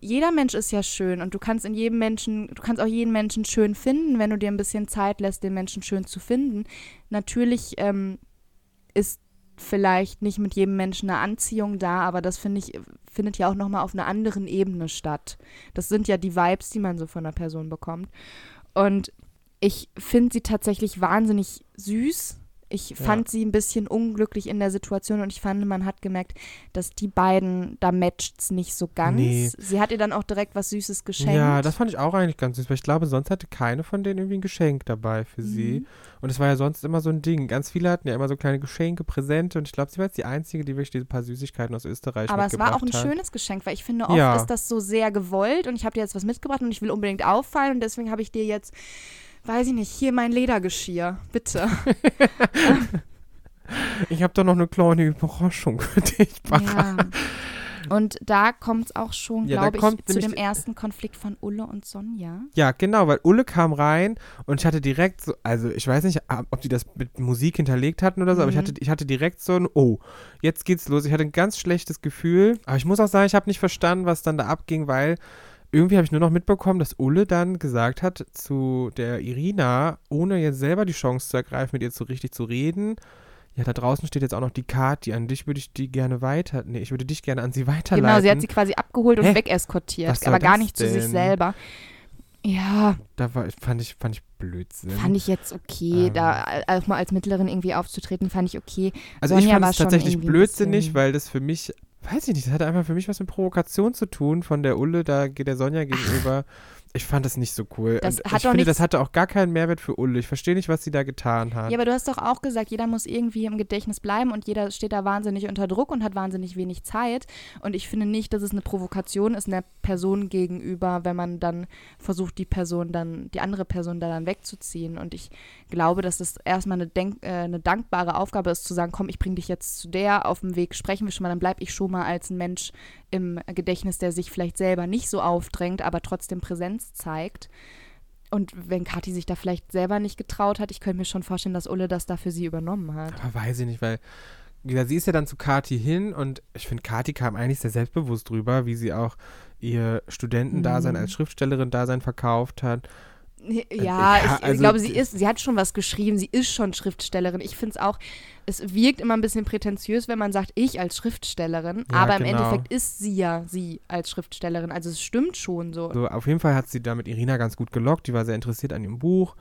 Speaker 1: jeder Mensch ist ja schön und du kannst in jedem Menschen, du kannst auch jeden Menschen schön finden, wenn du dir ein bisschen Zeit lässt, den Menschen schön zu finden. Natürlich ähm, ist vielleicht nicht mit jedem Menschen eine Anziehung da, aber das finde ich, findet ja auch nochmal auf einer anderen Ebene statt. Das sind ja die Vibes, die man so von einer Person bekommt. Und ich finde sie tatsächlich wahnsinnig süß ich fand ja. sie ein bisschen unglücklich in der Situation und ich fand, man hat gemerkt, dass die beiden, da matcht es nicht so ganz. Nee. Sie hat ihr dann auch direkt was Süßes geschenkt.
Speaker 2: Ja, das fand ich auch eigentlich ganz süß, weil ich glaube, sonst hatte keine von denen irgendwie ein Geschenk dabei für mhm. sie. Und es war ja sonst immer so ein Ding. Ganz viele hatten ja immer so kleine Geschenke, Präsente und ich glaube, sie war jetzt die Einzige, die wirklich diese paar Süßigkeiten aus Österreich
Speaker 1: Aber es war auch ein
Speaker 2: hat.
Speaker 1: schönes Geschenk, weil ich finde, oft ja. ist das so sehr gewollt und ich habe dir jetzt was mitgebracht und ich will unbedingt auffallen und deswegen habe ich dir jetzt weiß ich nicht, hier mein Ledergeschirr, bitte.
Speaker 2: ich habe da noch eine kleine Überraschung für dich, Bacha. Ja.
Speaker 1: Und da kommt es auch schon, ja, glaube ich, zu dem ersten Konflikt von Ulle und Sonja.
Speaker 2: Ja, genau, weil Ulle kam rein und ich hatte direkt so, also ich weiß nicht, ob die das mit Musik hinterlegt hatten oder so, mhm. aber ich mhm. hatte, ich hatte direkt so ein, oh, jetzt geht's los. Ich hatte ein ganz schlechtes Gefühl. Aber ich muss auch sagen, ich habe nicht verstanden, was dann da abging, weil irgendwie habe ich nur noch mitbekommen, dass Ulle dann gesagt hat zu der Irina, ohne jetzt selber die Chance zu ergreifen, mit ihr so richtig zu reden. Ja, da draußen steht jetzt auch noch die Kati. An dich würde ich die gerne weiter. Nee, ich würde dich gerne an sie weiterleiten. Genau,
Speaker 1: sie hat sie quasi abgeholt und Hä? wegeskortiert, aber gar nicht denn? zu sich selber. Ja.
Speaker 2: Da war, fand, ich, fand ich Blödsinn.
Speaker 1: Fand ich jetzt okay. Ähm. Da auch mal als Mittlerin irgendwie aufzutreten, fand ich okay.
Speaker 2: Also Sonja ich fand es tatsächlich blödsinnig, weil das für mich weiß ich nicht, das hat einfach für mich was mit Provokation zu tun von der Ulle, da geht der Sonja gegenüber. Ich fand das nicht so cool. Das ich finde, das hatte auch gar keinen Mehrwert für Ulle. Ich verstehe nicht, was sie da getan hat.
Speaker 1: Ja, aber du hast doch auch gesagt, jeder muss irgendwie im Gedächtnis bleiben und jeder steht da wahnsinnig unter Druck und hat wahnsinnig wenig Zeit. Und ich finde nicht, dass es eine Provokation ist, einer Person gegenüber, wenn man dann versucht, die Person dann, die andere Person da dann wegzuziehen. Und ich glaube, dass das erstmal eine, Denk äh, eine dankbare Aufgabe ist, zu sagen, komm, ich bringe dich jetzt zu der, auf dem Weg sprechen wir schon mal, dann bleibe ich schon mal als ein Mensch im Gedächtnis, der sich vielleicht selber nicht so aufdrängt, aber trotzdem Präsenz zeigt. Und wenn Kathi sich da vielleicht selber nicht getraut hat, ich könnte mir schon vorstellen, dass Ulle das da für sie übernommen hat.
Speaker 2: Aber weiß ich nicht, weil sie ist ja dann zu Kathi hin und ich finde, Kathi kam eigentlich sehr selbstbewusst drüber, wie sie auch ihr Studentendasein mhm. als Schriftstellerin-Dasein verkauft hat
Speaker 1: ja, ja ich, also, ich, glaube, sie ist, sie hat schon was geschrieben, sie ist schon Schriftstellerin. Ich finde es auch, es wirkt immer ein bisschen prätentiös, wenn man sagt, ich als Schriftstellerin, ja, aber im genau. Endeffekt ist sie ja sie als Schriftstellerin. Also es stimmt schon so.
Speaker 2: so. Auf jeden Fall hat sie da mit Irina ganz gut gelockt, die war sehr interessiert an ihrem Buch.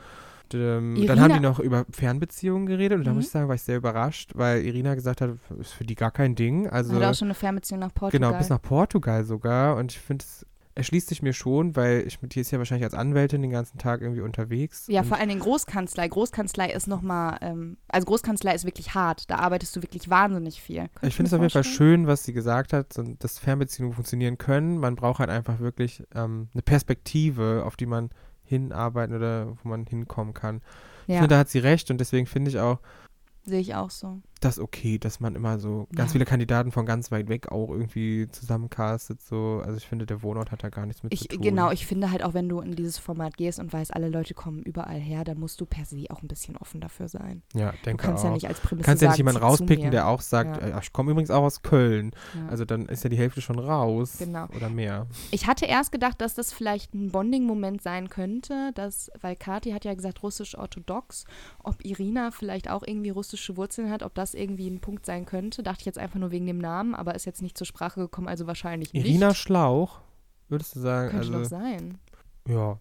Speaker 2: Und, ähm, dann haben die noch über Fernbeziehungen geredet und mhm. da muss ich sagen, war ich sehr überrascht, weil Irina gesagt hat, ist für die gar kein Ding. Also,
Speaker 1: hat auch schon eine Fernbeziehung nach Portugal.
Speaker 2: Genau, bis nach Portugal sogar. Und ich finde es erschließt sich mir schon, weil ich mit dir ist ja wahrscheinlich als Anwältin den ganzen Tag irgendwie unterwegs.
Speaker 1: Ja, vor allem Großkanzlei. Großkanzlei ist nochmal, ähm, also Großkanzlei ist wirklich hart. Da arbeitest du wirklich wahnsinnig viel.
Speaker 2: Könnt ich finde es auf jeden Fall schön, was sie gesagt hat, dass Fernbeziehungen funktionieren können. Man braucht halt einfach wirklich ähm, eine Perspektive, auf die man hinarbeiten oder wo man hinkommen kann. Ja. Ich finde, da hat sie recht und deswegen finde ich auch,
Speaker 1: Sehe ich auch so.
Speaker 2: Das okay, dass man immer so ganz ja. viele Kandidaten von ganz weit weg auch irgendwie zusammencastet. So. Also ich finde, der Wohnort hat da gar nichts mit
Speaker 1: ich,
Speaker 2: zu tun.
Speaker 1: Genau, ich finde halt auch, wenn du in dieses Format gehst und weißt, alle Leute kommen überall her, dann musst du per se auch ein bisschen offen dafür sein.
Speaker 2: Ja, denke
Speaker 1: Du kannst
Speaker 2: auch.
Speaker 1: ja nicht als Prämisse
Speaker 2: kannst
Speaker 1: ja
Speaker 2: nicht jemanden rauspicken, der auch sagt, ja. ich komme übrigens auch aus Köln. Ja. Also dann ist ja die Hälfte schon raus. Genau. Oder mehr.
Speaker 1: Ich hatte erst gedacht, dass das vielleicht ein Bonding-Moment sein könnte, dass, weil Kati hat ja gesagt, russisch-orthodox, ob Irina vielleicht auch irgendwie russische Wurzeln hat, ob das irgendwie ein Punkt sein könnte. Dachte ich jetzt einfach nur wegen dem Namen, aber ist jetzt nicht zur Sprache gekommen, also wahrscheinlich
Speaker 2: nicht. Irina Schlauch, würdest du sagen?
Speaker 1: Könnte
Speaker 2: also,
Speaker 1: doch sein.
Speaker 2: Ja,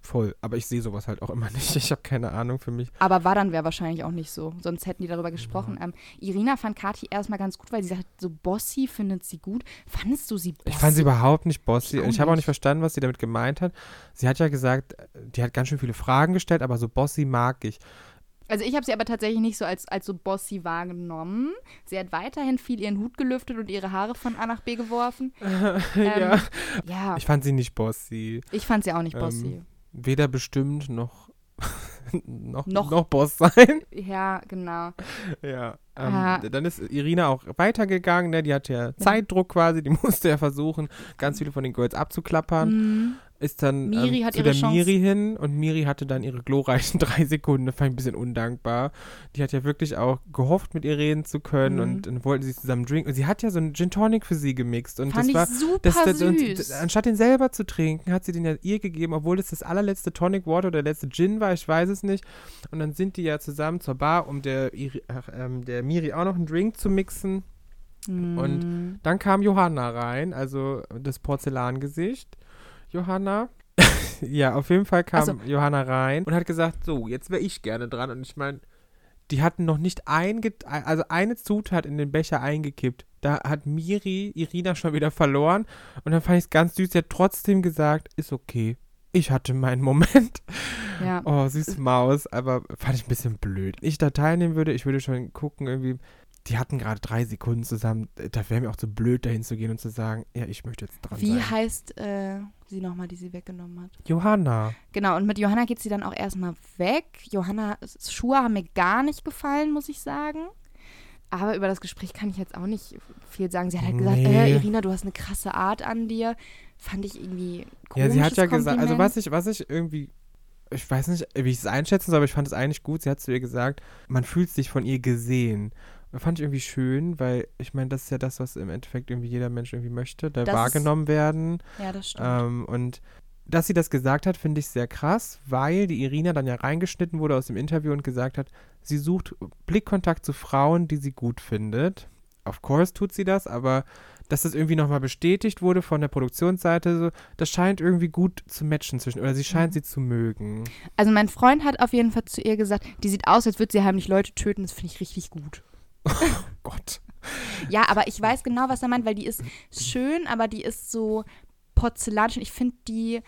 Speaker 2: voll. Aber ich sehe sowas halt auch immer nicht. Ich habe keine Ahnung für mich.
Speaker 1: Aber war dann wäre wahrscheinlich auch nicht so. Sonst hätten die darüber gesprochen. Ja. Ähm, Irina fand Kathi erstmal ganz gut, weil sie sagt, so bossy findet sie gut. Fandest du sie bossy?
Speaker 2: Ich fand sie überhaupt nicht bossy. Ich, ich habe auch nicht verstanden, was sie damit gemeint hat. Sie hat ja gesagt, die hat ganz schön viele Fragen gestellt, aber so bossy mag ich.
Speaker 1: Also ich habe sie aber tatsächlich nicht so als, als so bossy wahrgenommen. Sie hat weiterhin viel ihren Hut gelüftet und ihre Haare von A nach B geworfen.
Speaker 2: ja. Ähm, ja. Ich fand sie nicht bossy.
Speaker 1: Ich fand sie auch nicht bossy. Ähm,
Speaker 2: weder bestimmt noch, noch, noch, noch, Boss sein.
Speaker 1: Ja, genau.
Speaker 2: Ja. Ähm, dann ist Irina auch weitergegangen. Ne? Die hatte ja Zeitdruck quasi. Die musste ja versuchen, ganz viele von den Girls abzuklappern. Mhm ist dann
Speaker 1: Miri
Speaker 2: ähm, zu der
Speaker 1: Chance.
Speaker 2: Miri hin und Miri hatte dann ihre glorreichen drei Sekunden. Das fand ich ein bisschen undankbar. Die hat ja wirklich auch gehofft, mit ihr reden zu können
Speaker 1: Mhm.
Speaker 2: und dann wollten sie zusammen trinken. Und sie hat ja so einen Gin Tonic für sie gemixt und
Speaker 1: Fand
Speaker 2: das war
Speaker 1: super
Speaker 2: das, das, und,
Speaker 1: süß.
Speaker 2: anstatt den selber zu trinken, hat sie den ja ihr gegeben, obwohl das das allerletzte Tonic Water oder der letzte Gin war, ich weiß es nicht. Und dann sind die ja zusammen zur Bar, um der, ach, ähm, der Miri auch noch einen Drink zu mixen. und
Speaker 1: Mm.
Speaker 2: Dann kam Johanna rein, also das Porzellangesicht. Johanna. ja, auf jeden Fall kam
Speaker 1: Also-
Speaker 2: Johanna rein und hat gesagt, so, jetzt wäre ich gerne dran. Und ich meine, die hatten noch nicht einge also eine Zutat in den Becher eingekippt. Da hat Miri Irina schon wieder verloren. Und dann fand ich es ganz süß. Sie hat trotzdem gesagt, ist okay. Ich hatte meinen Moment.
Speaker 1: ja.
Speaker 2: Oh, süße Maus. Aber fand ich ein bisschen blöd. Ich da teilnehmen würde, ich würde schon gucken, irgendwie. Die hatten gerade drei Sekunden zusammen. Da wäre mir auch zu blöd, dahin zu gehen und zu sagen, ja, ich möchte jetzt dran
Speaker 1: Wie
Speaker 2: sein.
Speaker 1: heißt äh, sie nochmal, die sie weggenommen hat?
Speaker 2: Johanna.
Speaker 1: Genau, und mit Johanna geht sie dann auch erstmal weg. Johannas Schuhe haben mir gar nicht gefallen, muss ich sagen. Aber über das Gespräch kann ich jetzt auch nicht viel sagen. Sie hat halt gesagt,
Speaker 2: Nee.
Speaker 1: äh, Irina, du hast eine krasse Art an dir. Fand ich irgendwie komisch.
Speaker 2: Ja, sie hat ja gesagt, also was ich, was ich irgendwie, ich weiß nicht, wie ich es einschätzen soll, aber ich fand es eigentlich gut. Sie hat zu ihr gesagt, man fühlt sich von ihr gesehen. Fand ich irgendwie schön, weil ich meine, das ist ja das, was im Endeffekt irgendwie jeder Mensch irgendwie möchte, da
Speaker 1: Das
Speaker 2: wahrgenommen werden.
Speaker 1: Ja, das stimmt.
Speaker 2: Ähm, und dass sie das gesagt hat, finde ich sehr krass, weil die Irina dann ja reingeschnitten wurde aus dem Interview und gesagt hat, sie sucht Blickkontakt zu Frauen, die sie gut findet. Of course tut sie das, aber dass das irgendwie nochmal bestätigt wurde von der Produktionsseite, so, das scheint irgendwie gut zu matchen zwischen, oder sie scheint
Speaker 1: Mhm.
Speaker 2: sie zu mögen.
Speaker 1: Also mein Freund hat auf jeden Fall zu ihr gesagt, die sieht aus, als würde sie heimlich Leute töten. Das finde ich richtig gut.
Speaker 2: Gott.
Speaker 1: Ja, aber ich weiß genau, was er meint, weil die ist schön, aber die ist so porzellanisch. Und ich finde, die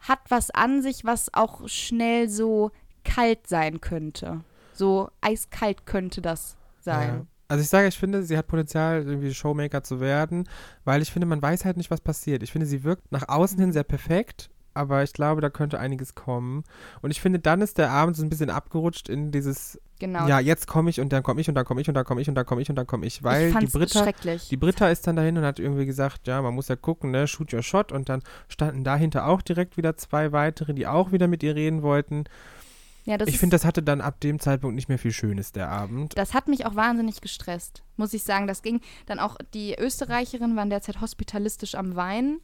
Speaker 1: hat was an sich, was auch schnell so kalt sein könnte. So eiskalt könnte das
Speaker 2: Ja.
Speaker 1: sein.
Speaker 2: Also ich sage, ich finde, sie hat Potenzial, irgendwie Showmaker zu werden, weil ich finde, man weiß halt nicht, was passiert. Ich finde, sie wirkt nach außen hin sehr perfekt, aber ich glaube, da könnte einiges kommen. Und ich finde, dann ist der Abend so ein bisschen abgerutscht in dieses,
Speaker 1: Genau.
Speaker 2: ja, jetzt komme ich und dann komme ich und dann komme ich und dann komme ich und dann komme ich und dann komme ich, weil
Speaker 1: ich
Speaker 2: die Britta,
Speaker 1: schrecklich.
Speaker 2: die Britta ist dann dahin und hat irgendwie gesagt, ja, man muss ja gucken, ne, shoot your shot und dann standen dahinter auch direkt wieder zwei weitere, die auch wieder mit ihr reden wollten.
Speaker 1: ja, das
Speaker 2: ich finde, das hatte dann ab dem Zeitpunkt nicht mehr viel Schönes, der Abend.
Speaker 1: Das hat mich auch wahnsinnig gestresst, muss ich sagen. Das ging dann auch, die Österreicherinnen waren derzeit hospitalistisch am Weinen.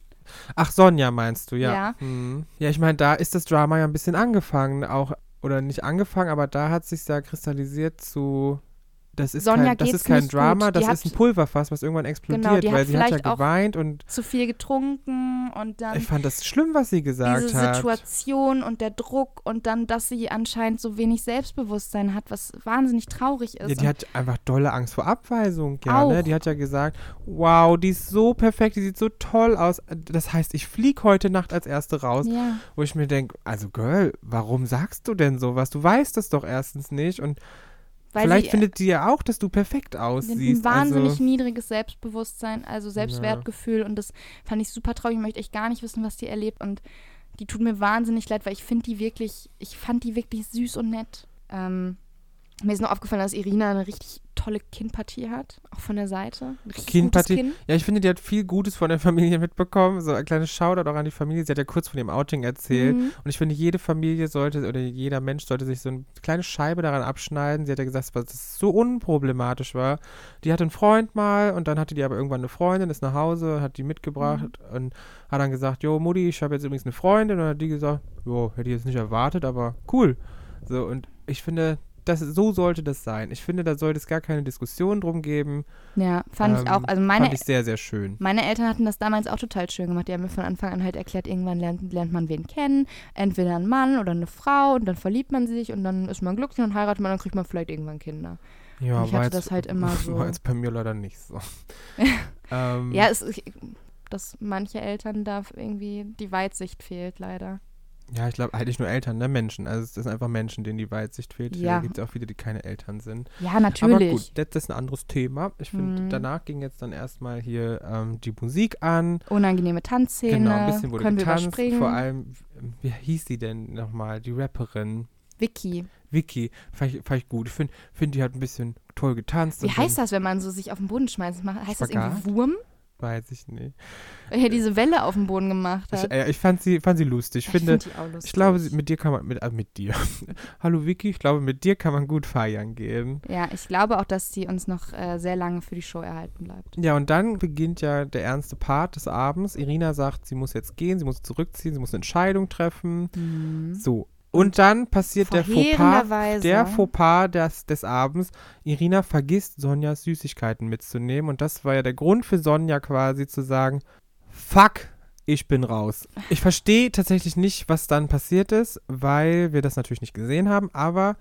Speaker 2: Ach, Sonja meinst du, ja.
Speaker 1: Ja.
Speaker 2: Hm. Ja, ich meine, da ist das Drama ja ein bisschen angefangen, auch, oder nicht angefangen, aber da hat sich ja kristallisiert zu, das ist
Speaker 1: Sonja
Speaker 2: kein, das ist kein Drama, das
Speaker 1: hat-
Speaker 2: ist ein Pulverfass, was irgendwann explodiert,
Speaker 1: die hat
Speaker 2: weil sie hat ja geweint und
Speaker 1: Zu viel getrunken und dann
Speaker 2: ich fand das schlimm, was sie gesagt
Speaker 1: diese
Speaker 2: hat.
Speaker 1: Situation und der Druck und dann, dass sie anscheinend so wenig Selbstbewusstsein hat, was wahnsinnig traurig ist.
Speaker 2: Ja, die
Speaker 1: Und
Speaker 2: hat einfach dolle Angst vor Abweisung, ja, ne?
Speaker 1: Auch.
Speaker 2: Die hat ja gesagt, wow, die ist so perfekt, die sieht so toll aus. Das heißt, ich fliege heute Nacht als Erste raus.
Speaker 1: ja.
Speaker 2: Wo ich mir denke, also Girl, warum sagst du denn sowas? Du weißt es doch erstens nicht und vielleicht
Speaker 1: sie
Speaker 2: findet die ja auch, dass du perfekt
Speaker 1: sie
Speaker 2: aussiehst.
Speaker 1: ein wahnsinnig
Speaker 2: also,
Speaker 1: niedriges Selbstbewusstsein, also Selbstwertgefühl und das fand ich super traurig. Ich möchte echt gar nicht wissen, was die erlebt und die tut mir wahnsinnig leid, weil ich finde die wirklich, ich fand die wirklich süß und nett. Ähm, mir ist noch aufgefallen, dass Irina eine richtig tolle Kinnpartie hat, auch von der Seite.
Speaker 2: Kinnpartie?
Speaker 1: Kinn.
Speaker 2: ja, ich finde, die hat viel Gutes von der Familie mitbekommen. So ein kleines Shoutout auch an die Familie. Sie hat ja kurz von ihrem Outing erzählt.
Speaker 1: Mhm.
Speaker 2: Und ich finde, jede Familie sollte oder jeder Mensch sollte sich so eine kleine Scheibe daran abschneiden. Sie hat ja gesagt, dass es so unproblematisch war. Die hatte einen Freund mal und dann hatte die aber irgendwann eine Freundin, ist nach Hause, hat die mitgebracht
Speaker 1: Mhm.
Speaker 2: und hat dann gesagt, jo, Mutti, ich habe jetzt übrigens eine Freundin. Und dann hat die gesagt, jo, hätte ich jetzt nicht erwartet, aber cool. So, und ich finde, das, so sollte das sein. Ich finde, da sollte es gar keine Diskussion drum geben.
Speaker 1: Ja, fand ich
Speaker 2: Ähm,
Speaker 1: auch. Also meine,
Speaker 2: Fand ich sehr, sehr schön.
Speaker 1: meine Eltern hatten das damals auch total schön gemacht. Die haben mir von Anfang an halt erklärt, irgendwann lernt, lernt man wen kennen. Entweder ein Mann oder eine Frau und dann verliebt man sich und dann ist man glücklich und heiratet man, dann kriegt man vielleicht irgendwann Kinder.
Speaker 2: Ja,
Speaker 1: ich
Speaker 2: war
Speaker 1: hatte
Speaker 2: jetzt-
Speaker 1: das halt immer so.
Speaker 2: War jetzt bei mir leider nicht so. ähm,
Speaker 1: Ja, es, ich- dass manche Eltern da irgendwie die Weitsicht fehlt, leider.
Speaker 2: Ja, ich glaube eigentlich nur Eltern, ne? Menschen. Also es sind einfach Menschen, denen die Weitsicht fehlt.
Speaker 1: Ja.
Speaker 2: Da gibt es auch viele, die keine Eltern sind.
Speaker 1: Ja, natürlich.
Speaker 2: Aber gut, das ist ein anderes Thema. Ich finde,
Speaker 1: Mhm.
Speaker 2: danach ging jetzt dann erstmal hier ähm, die Musik an.
Speaker 1: Unangenehme Tanzszene.
Speaker 2: Genau, ein bisschen wurde
Speaker 1: Können
Speaker 2: getanzt. Vor allem, wie hieß sie denn nochmal? Die Rapperin.
Speaker 1: Vicky.
Speaker 2: Vicky, fand ich, fand ich gut. Ich finde, find, die hat ein bisschen toll getanzt.
Speaker 1: Wie heißt das, wenn man so sich auf den Boden schmeißt? Heißt das
Speaker 2: Spagat?
Speaker 1: irgendwie Wurm?
Speaker 2: Weiß ich nicht.
Speaker 1: Weil er diese Welle auf dem Boden gemacht
Speaker 2: Ich,
Speaker 1: hat.
Speaker 2: äh, ich fand sie, fand sie lustig. Ich finde,
Speaker 1: find die auch lustig.
Speaker 2: ich glaube, mit dir kann man, mit, äh, mit dir. Hallo Vicky, ich glaube, mit dir kann man gut feiern gehen.
Speaker 1: Ja, ich glaube auch, dass sie uns noch äh, sehr lange für die Show erhalten bleibt.
Speaker 2: Ja, und dann beginnt ja der ernste Part des Abends. Irina sagt, sie muss jetzt gehen, sie muss zurückziehen, sie muss eine Entscheidung treffen. So. Und dann passiert der Fauxpas, der Fauxpas des, des Abends. Irina vergisst Sonjas Süßigkeiten mitzunehmen. Und das war ja der Grund für Sonja quasi zu sagen, fuck, ich bin raus. Ich verstehe tatsächlich nicht, was dann passiert ist, weil wir das natürlich nicht gesehen haben. Aber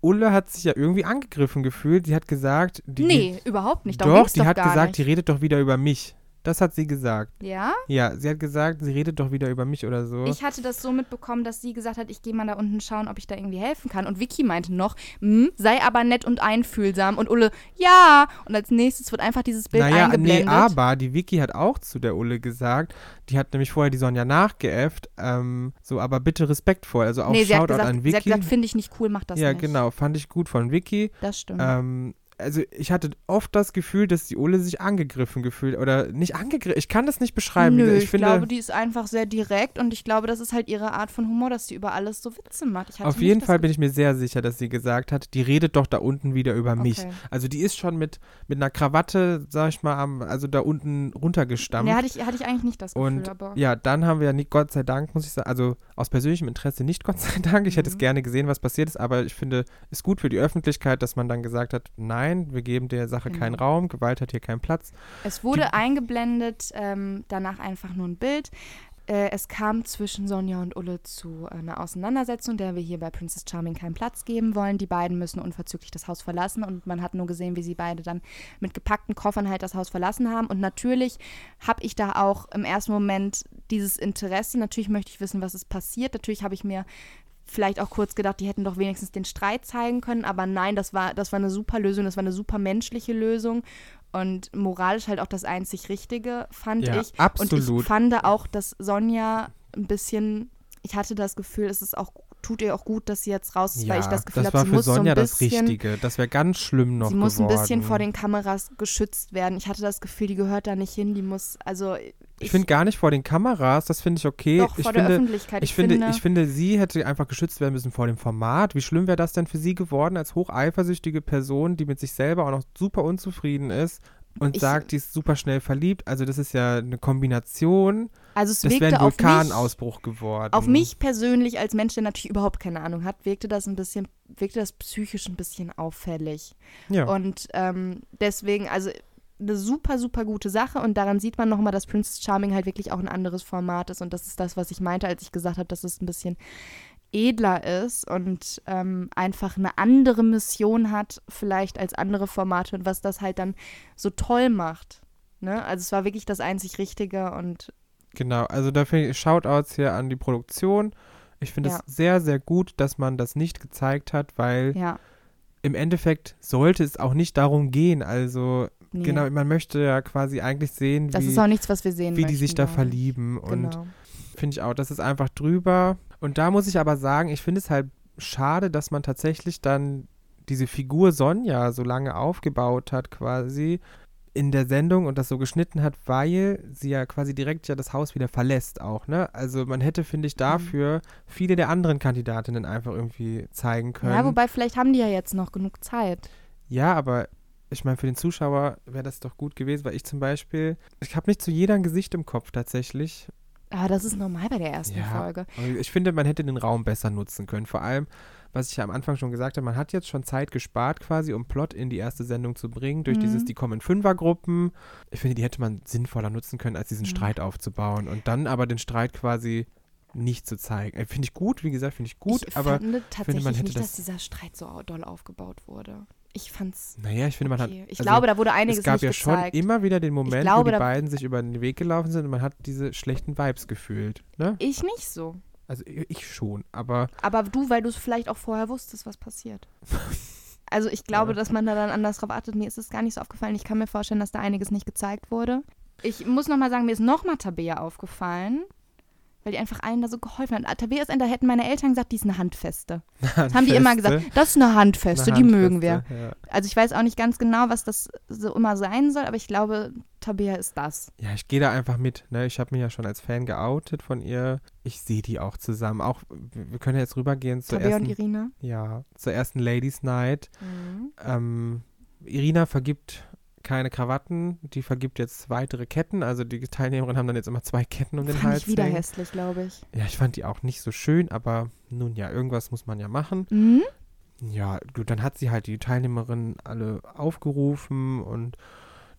Speaker 2: Ulle hat sich ja irgendwie angegriffen gefühlt. Sie hat gesagt, die,
Speaker 1: nee, überhaupt nicht.
Speaker 2: Doch, die
Speaker 1: doch
Speaker 2: hat gesagt,
Speaker 1: nicht.
Speaker 2: die redet doch wieder über mich. Das hat sie gesagt.
Speaker 1: Ja?
Speaker 2: Ja, sie hat gesagt, sie redet doch wieder über mich oder so.
Speaker 1: Ich hatte das so mitbekommen, dass sie gesagt hat, ich gehe mal da unten schauen, ob ich da irgendwie helfen kann. Und Vicky meinte noch, "Hm, sei aber nett und einfühlsam. Und Ulle, ja. Und als nächstes wird einfach dieses Bild
Speaker 2: naja, nee,
Speaker 1: eingeblendet.
Speaker 2: aber die Vicky hat auch zu der Ulle gesagt, die hat nämlich vorher die Sonja nachgeäfft, ähm, so, aber bitte respektvoll, also auch
Speaker 1: nee, sie
Speaker 2: Shoutout
Speaker 1: gesagt,
Speaker 2: an
Speaker 1: sie hat
Speaker 2: Vicky.
Speaker 1: gesagt, finde ich nicht cool, mach das
Speaker 2: ja,
Speaker 1: nicht.
Speaker 2: genau, fand ich gut von Vicky.
Speaker 1: Das stimmt.
Speaker 2: Ähm, also ich hatte oft das Gefühl, dass die Ulle sich angegriffen gefühlt oder nicht angegriffen. Ich kann das nicht beschreiben.
Speaker 1: Nö,
Speaker 2: ich,
Speaker 1: ich,
Speaker 2: finde,
Speaker 1: glaube, die ist einfach sehr direkt und ich glaube, das ist halt ihre Art von Humor, dass sie über alles so Witze macht.
Speaker 2: Auf jeden Fall bin ich mir sehr sicher, dass sie gesagt hat, die redet doch da unten wieder über mich.
Speaker 1: Okay.
Speaker 2: Also die ist schon mit, mit einer Krawatte, sag ich mal, am, also da unten runtergestampft.
Speaker 1: Nee, hatte ich, hatte ich eigentlich nicht das Gefühl,
Speaker 2: Und
Speaker 1: aber.
Speaker 2: ja, dann haben wir ja nicht, Gott sei Dank, muss ich sagen, also aus persönlichem Interesse nicht, Gott sei Dank. Ich hätte es
Speaker 1: Mhm.
Speaker 2: gerne gesehen, was passiert ist, aber ich finde, es ist gut für die Öffentlichkeit, dass man dann gesagt hat, nein, wir geben der Sache keinen
Speaker 1: Genau.
Speaker 2: Raum, Gewalt hat hier keinen Platz.
Speaker 1: Es wurde eingeblendet, ähm, danach einfach nur ein Bild. Äh, es kam zwischen Sonja und Ulle zu einer Auseinandersetzung, der wir hier bei Princess Charming keinen Platz geben wollen. Die beiden müssen unverzüglich das Haus verlassen und man hat nur gesehen, wie sie beide dann mit gepackten Koffern halt das Haus verlassen haben. Und natürlich habe ich da auch im ersten Moment dieses Interesse. Natürlich möchte ich wissen, was ist passiert. Natürlich habe ich mir vielleicht auch kurz gedacht, die hätten doch wenigstens den Streit zeigen können, aber nein, das war, das war eine super Lösung, das war eine super menschliche Lösung und moralisch halt auch das einzig Richtige, fand
Speaker 2: Ja,
Speaker 1: ich. Und
Speaker 2: absolut.
Speaker 1: ich fand auch, dass Sonja ein bisschen, ich hatte das Gefühl, es ist auch, tut ihr auch gut, dass sie jetzt raus ist, weil ich das Gefühl
Speaker 2: das
Speaker 1: habe, sie
Speaker 2: für
Speaker 1: muss
Speaker 2: Sonja
Speaker 1: so ein
Speaker 2: das
Speaker 1: bisschen,
Speaker 2: Richtige. Das wäre ganz schlimm noch
Speaker 1: sie muss
Speaker 2: geworden.
Speaker 1: ein bisschen vor den Kameras geschützt werden. Ich hatte das Gefühl, die gehört da nicht hin, die muss, also
Speaker 2: Ich finde gar nicht vor den Kameras, das finde ich okay.
Speaker 1: doch
Speaker 2: ich
Speaker 1: vor
Speaker 2: finde,
Speaker 1: der Öffentlichkeit.
Speaker 2: Ich finde, ich finde, sie hätte einfach geschützt werden müssen vor dem Format. Wie schlimm wäre das denn für sie geworden als hocheifersüchtige Person, die mit sich selber auch noch super unzufrieden ist und
Speaker 1: Ich-
Speaker 2: sagt, die ist super schnell verliebt? Also das ist ja eine Kombination.
Speaker 1: also es
Speaker 2: Das wäre ein Vulkanausbruch geworden.
Speaker 1: Auf mich persönlich als Mensch, der natürlich überhaupt keine Ahnung hat, wirkte das ein bisschen, wirkte das psychisch ein bisschen auffällig.
Speaker 2: Ja.
Speaker 1: Und ähm, deswegen, also eine super, super gute Sache und daran sieht man nochmal, dass Princess Charming halt wirklich auch ein anderes Format ist und das ist das, was ich meinte, als ich gesagt habe, dass es ein bisschen edler ist und ähm, einfach eine andere Mission hat, vielleicht als andere Formate und was das halt dann so toll macht. Ne? Also es war wirklich das einzig Richtige und
Speaker 2: Genau, also da finde ich Shoutouts hier an die Produktion. Ich finde
Speaker 1: Ja.
Speaker 2: es sehr, sehr gut, dass man das nicht gezeigt hat, weil
Speaker 1: ja.
Speaker 2: im Endeffekt sollte es auch nicht darum gehen. Also
Speaker 1: Nee.
Speaker 2: genau, man möchte ja quasi eigentlich sehen,
Speaker 1: Das
Speaker 2: wie,
Speaker 1: ist auch nichts, was wir sehen
Speaker 2: wie die sich
Speaker 1: möchten,
Speaker 2: da verlieben. Und
Speaker 1: Genau.
Speaker 2: finde ich auch, das ist einfach drüber. Und da muss ich aber sagen, ich finde es halt schade, dass man tatsächlich dann diese Figur Sonja so lange aufgebaut hat, quasi in der Sendung und das so geschnitten hat, weil sie ja quasi direkt ja das Haus wieder verlässt auch, ne? Also man hätte, finde
Speaker 1: Mhm.
Speaker 2: ich, dafür viele der anderen Kandidatinnen einfach irgendwie zeigen können.
Speaker 1: Ja, wobei vielleicht haben die ja jetzt noch genug Zeit.
Speaker 2: Ja, aber ich meine, für den Zuschauer wäre das doch gut gewesen, weil ich zum Beispiel, ich habe nicht zu jeder ein Gesicht im Kopf tatsächlich.
Speaker 1: Aber das ist normal bei der ersten
Speaker 2: Ja.
Speaker 1: Folge.
Speaker 2: Ich finde, man hätte den Raum besser nutzen können. Vor allem, was ich ja am Anfang schon gesagt habe, man hat jetzt schon Zeit gespart quasi, um Plot in die erste Sendung zu bringen, durch
Speaker 1: Mhm.
Speaker 2: dieses, die kommen in Fünfergruppen. Ich finde, die hätte man sinnvoller nutzen können, als diesen
Speaker 1: Ja.
Speaker 2: Streit aufzubauen und dann aber den Streit quasi nicht zu zeigen. Äh, Finde ich gut, wie gesagt, finde ich gut,
Speaker 1: ich
Speaker 2: aber
Speaker 1: fand tatsächlich
Speaker 2: man hätte
Speaker 1: nicht,
Speaker 2: das-
Speaker 1: dass dieser Streit so doll aufgebaut wurde. Ich fand's
Speaker 2: naja, ich finde, man
Speaker 1: okay.
Speaker 2: hat.
Speaker 1: Ich
Speaker 2: also,
Speaker 1: glaube, da wurde einiges
Speaker 2: es gab ja schon
Speaker 1: gezeigt.
Speaker 2: immer wieder den Moment,
Speaker 1: glaube,
Speaker 2: wo die beiden sich über den Weg gelaufen sind und man hat diese schlechten Vibes gefühlt. Ne?
Speaker 1: ich nicht so.
Speaker 2: Also ich schon, aber
Speaker 1: Aber du, weil du es vielleicht auch vorher wusstest, was passiert. Also ich glaube,
Speaker 2: Ja.
Speaker 1: dass man da dann anders drauf achtet. Mir ist es gar nicht so aufgefallen. Ich kann mir vorstellen, dass da einiges nicht gezeigt wurde. Ich muss nochmal sagen, mir ist nochmal Tabea aufgefallen, weil die einfach allen da so geholfen hat. Tabea ist ein, da hätten meine Eltern gesagt, die ist eine Handfeste. Das
Speaker 2: Handfeste.
Speaker 1: haben die immer gesagt. Das ist eine Handfeste,
Speaker 2: Eine
Speaker 1: die mögen wir.
Speaker 2: Handfeste, Ja.
Speaker 1: Also ich weiß auch nicht ganz genau, was das so immer sein soll, aber ich glaube, Tabea ist das.
Speaker 2: Ja, ich gehe da einfach mit. Ne? Ich habe mich ja schon als Fan geoutet von ihr. Ich sehe die auch zusammen. Auch, wir können ja jetzt rübergehen zur
Speaker 1: Tabea und
Speaker 2: ersten,
Speaker 1: Irina.
Speaker 2: ja, zur ersten Ladies Night. Ähm, Irina vergibt keine Krawatten, die vergibt jetzt weitere Ketten. Also die Teilnehmerinnen haben dann jetzt immer zwei Ketten um den
Speaker 1: Fand
Speaker 2: Hals
Speaker 1: ich wieder
Speaker 2: hängen.
Speaker 1: hässlich, glaube ich.
Speaker 2: Ja, ich fand die auch nicht so schön, aber nun ja, irgendwas muss man ja machen.
Speaker 1: Mhm.
Speaker 2: Ja, gut, dann hat sie halt die Teilnehmerinnen alle aufgerufen und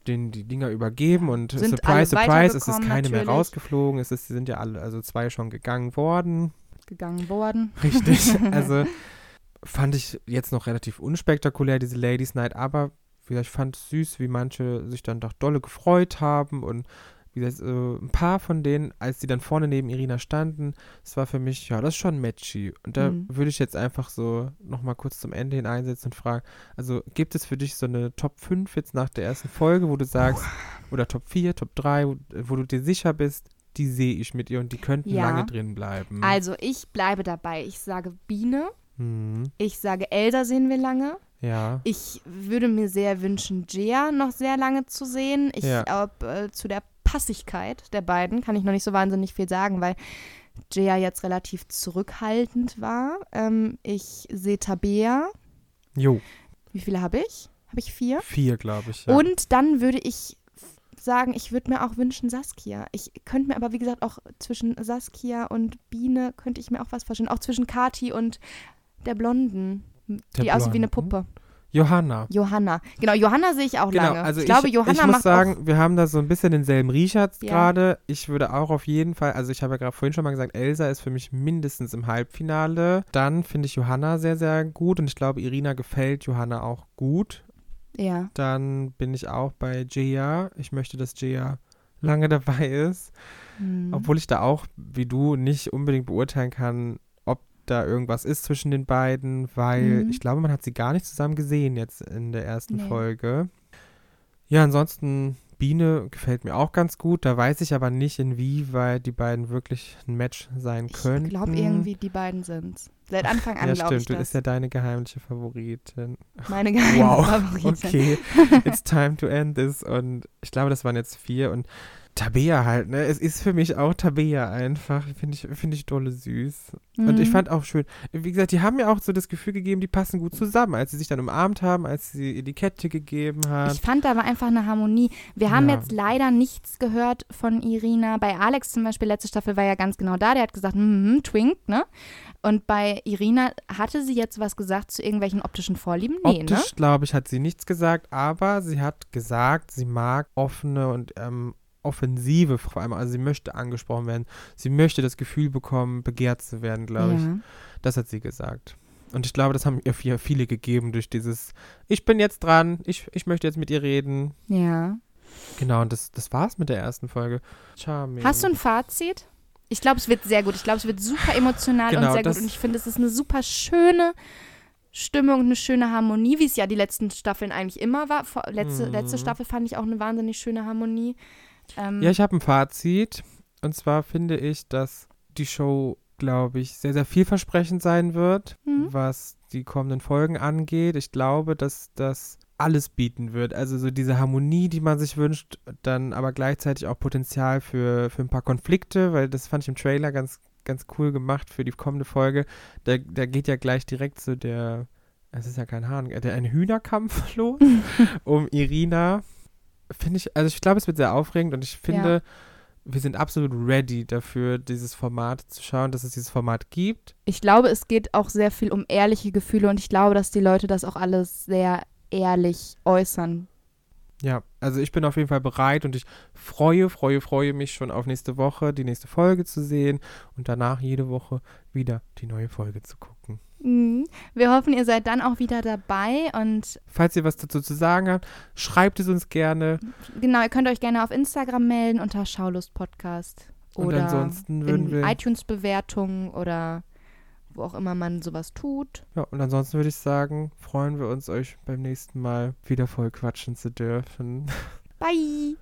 Speaker 2: denen die Dinger übergeben und
Speaker 1: Sind
Speaker 2: surprise, surprise, es ist keine mehr
Speaker 1: natürlich.
Speaker 2: rausgeflogen. Es ist, sie sind ja alle, also zwei schon gegangen worden.
Speaker 1: Gegangen worden.
Speaker 2: Richtig. also fand ich jetzt noch relativ unspektakulär, diese Ladies Night, aber gesagt, ich fand es süß, wie manche sich dann doch dolle gefreut haben und wie gesagt, äh, ein paar von denen, als die dann vorne neben Irina standen, es war für mich, ja, das ist schon matchy. Und da
Speaker 1: Mhm.
Speaker 2: würde ich jetzt einfach so nochmal kurz zum Ende hin einsetzen und fragen, also gibt es für dich so eine Top 5 jetzt nach der ersten Folge, wo du sagst, oder Top 4, Top 3, wo, wo du dir sicher bist, die sehe ich mit ihr und die könnten
Speaker 1: Ja.
Speaker 2: lange drin bleiben.
Speaker 1: Also ich bleibe dabei. Ich sage Biene.
Speaker 2: Hm,
Speaker 1: Ich sage Elsa sehen wir lange.
Speaker 2: Ja.
Speaker 1: Ich würde mir sehr wünschen, Jea noch sehr lange zu sehen. Ich
Speaker 2: Ja.
Speaker 1: glaube, äh, zu der Passigkeit der beiden kann ich noch nicht so wahnsinnig viel sagen, weil Jea jetzt relativ zurückhaltend war. Ähm, ich sehe Tabea.
Speaker 2: Jo,
Speaker 1: Wie viele habe ich? Habe ich vier?
Speaker 2: vier, glaube ich. Ja.
Speaker 1: Und dann würde ich sagen, ich würde mir auch wünschen Saskia. Ich könnte mir aber, wie gesagt, auch zwischen Saskia und Biene könnte ich mir auch was vorstellen. Auch zwischen Kati und der Blonden, Die aussieht wie eine
Speaker 2: Blonden?
Speaker 1: Puppe.
Speaker 2: Johanna.
Speaker 1: Johanna. Genau, Johanna sehe ich auch
Speaker 2: Genau,
Speaker 1: lange.
Speaker 2: also
Speaker 1: ich glaube,
Speaker 2: ich,
Speaker 1: Johanna
Speaker 2: ich muss
Speaker 1: macht
Speaker 2: sagen, wir haben da so ein bisschen denselben Riecher
Speaker 1: Ja.
Speaker 2: gerade. Ich würde auch auf jeden Fall, also ich habe ja gerade vorhin schon mal gesagt, Elsa ist für mich mindestens im Halbfinale. Dann finde ich Johanna sehr, sehr gut und ich glaube, Irina gefällt Johanna auch gut.
Speaker 1: ja.
Speaker 2: Dann bin ich auch bei Jaya. Ich möchte, dass Jaya lange dabei ist.
Speaker 1: Hm.
Speaker 2: Obwohl ich da auch, wie du, nicht unbedingt beurteilen kann, da irgendwas ist zwischen den beiden, weil
Speaker 1: Mhm.
Speaker 2: ich glaube, man hat sie gar nicht zusammen gesehen jetzt in der ersten
Speaker 1: Nee.
Speaker 2: Folge. Ja, ansonsten Biene gefällt mir auch ganz gut. Da weiß ich aber nicht, inwieweit die beiden wirklich ein Match sein können.
Speaker 1: Ich glaube irgendwie, die beiden sind's. Seit Anfang an
Speaker 2: Ja,
Speaker 1: glaube ich
Speaker 2: stimmt. Du
Speaker 1: das.
Speaker 2: ist ja deine geheimliche Favoritin.
Speaker 1: Meine geheime
Speaker 2: Wow.
Speaker 1: Favoritin.
Speaker 2: Okay, it's time to end this. Und ich glaube, das waren jetzt vier. Und Tabea halt, ne? Es ist für mich auch Tabea einfach. Finde ich, finde ich dolle süß. Und ich
Speaker 1: Mhm.
Speaker 2: fand auch schön, wie gesagt, die haben mir auch so das Gefühl gegeben, die passen gut zusammen, als sie sich dann umarmt haben, als sie ihr die Kette gegeben hat.
Speaker 1: Ich fand da war einfach eine Harmonie. Wir haben
Speaker 2: Ja.
Speaker 1: jetzt leider nichts gehört von Irina. Bei Alex zum Beispiel, letzte Staffel war ja ganz genau da. Der hat gesagt, hm, Twink, ne? Und bei Irina hatte sie jetzt was gesagt zu irgendwelchen optischen Vorlieben? Nee, ne?
Speaker 2: Optisch, glaube ich, hat sie nichts gesagt, aber sie hat gesagt, sie mag offene und ähm, offensive vor allem. Also sie möchte angesprochen werden. Sie möchte das Gefühl bekommen, begehrt zu werden, glaube ich.
Speaker 1: Ja.
Speaker 2: Das hat sie gesagt. Und ich glaube, das haben ihr viel- viele gegeben durch dieses, ich bin jetzt dran, ich, ich möchte jetzt mit ihr reden.
Speaker 1: ja.
Speaker 2: Genau, und das, das war's mit der ersten Folge. Charming.
Speaker 1: Hast du ein Fazit? Ich glaube, es wird sehr gut. Ich glaube, es wird super emotional
Speaker 2: Genau,
Speaker 1: und sehr gut. Und ich finde, es ist eine super schöne Stimmung, eine schöne Harmonie, wie es ja die letzten Staffeln eigentlich immer war. Letzte,
Speaker 2: Mhm.
Speaker 1: letzte Staffel fand ich auch eine wahnsinnig schöne Harmonie. Ähm,
Speaker 2: Ja, ich habe ein Fazit. Und zwar finde ich, dass die Show, glaube ich, sehr, sehr vielversprechend sein wird,
Speaker 1: Mhm.
Speaker 2: was die kommenden Folgen angeht. Ich glaube, dass das alles bieten wird. Also so diese Harmonie, die man sich wünscht, dann aber gleichzeitig auch Potenzial für, für ein paar Konflikte, weil das fand ich im Trailer ganz, ganz cool gemacht für die kommende Folge. Da, da geht ja gleich direkt zu der, es ist ja kein Hahn, der ein Hühnerkampf los um Irina. Finde ich, also ich glaube, es wird sehr aufregend und ich finde, wir sind absolut ready dafür, dieses Format zu schauen, dass es dieses Format gibt.
Speaker 1: Ich glaube, es geht auch sehr viel um ehrliche Gefühle und ich glaube, dass die Leute das auch alles sehr ehrlich äußern.
Speaker 2: Ja, also ich bin auf jeden Fall bereit und ich freue, freue, freue mich schon auf nächste Woche, die nächste Folge zu sehen und danach jede Woche wieder die neue Folge zu gucken.
Speaker 1: Mhm. Wir hoffen, ihr seid dann auch wieder dabei und
Speaker 2: Falls ihr was dazu zu sagen habt, schreibt es uns gerne.
Speaker 1: genau, ihr könnt euch gerne auf Instagram melden unter Schaulust Podcast
Speaker 2: Und
Speaker 1: oder
Speaker 2: ansonsten würden
Speaker 1: in
Speaker 2: wir-
Speaker 1: iTunes-Bewertungen oder wo auch immer man sowas tut.
Speaker 2: Ja, und ansonsten würde ich sagen, freuen wir uns, euch beim nächsten Mal wieder voll quatschen zu dürfen.
Speaker 1: Bye!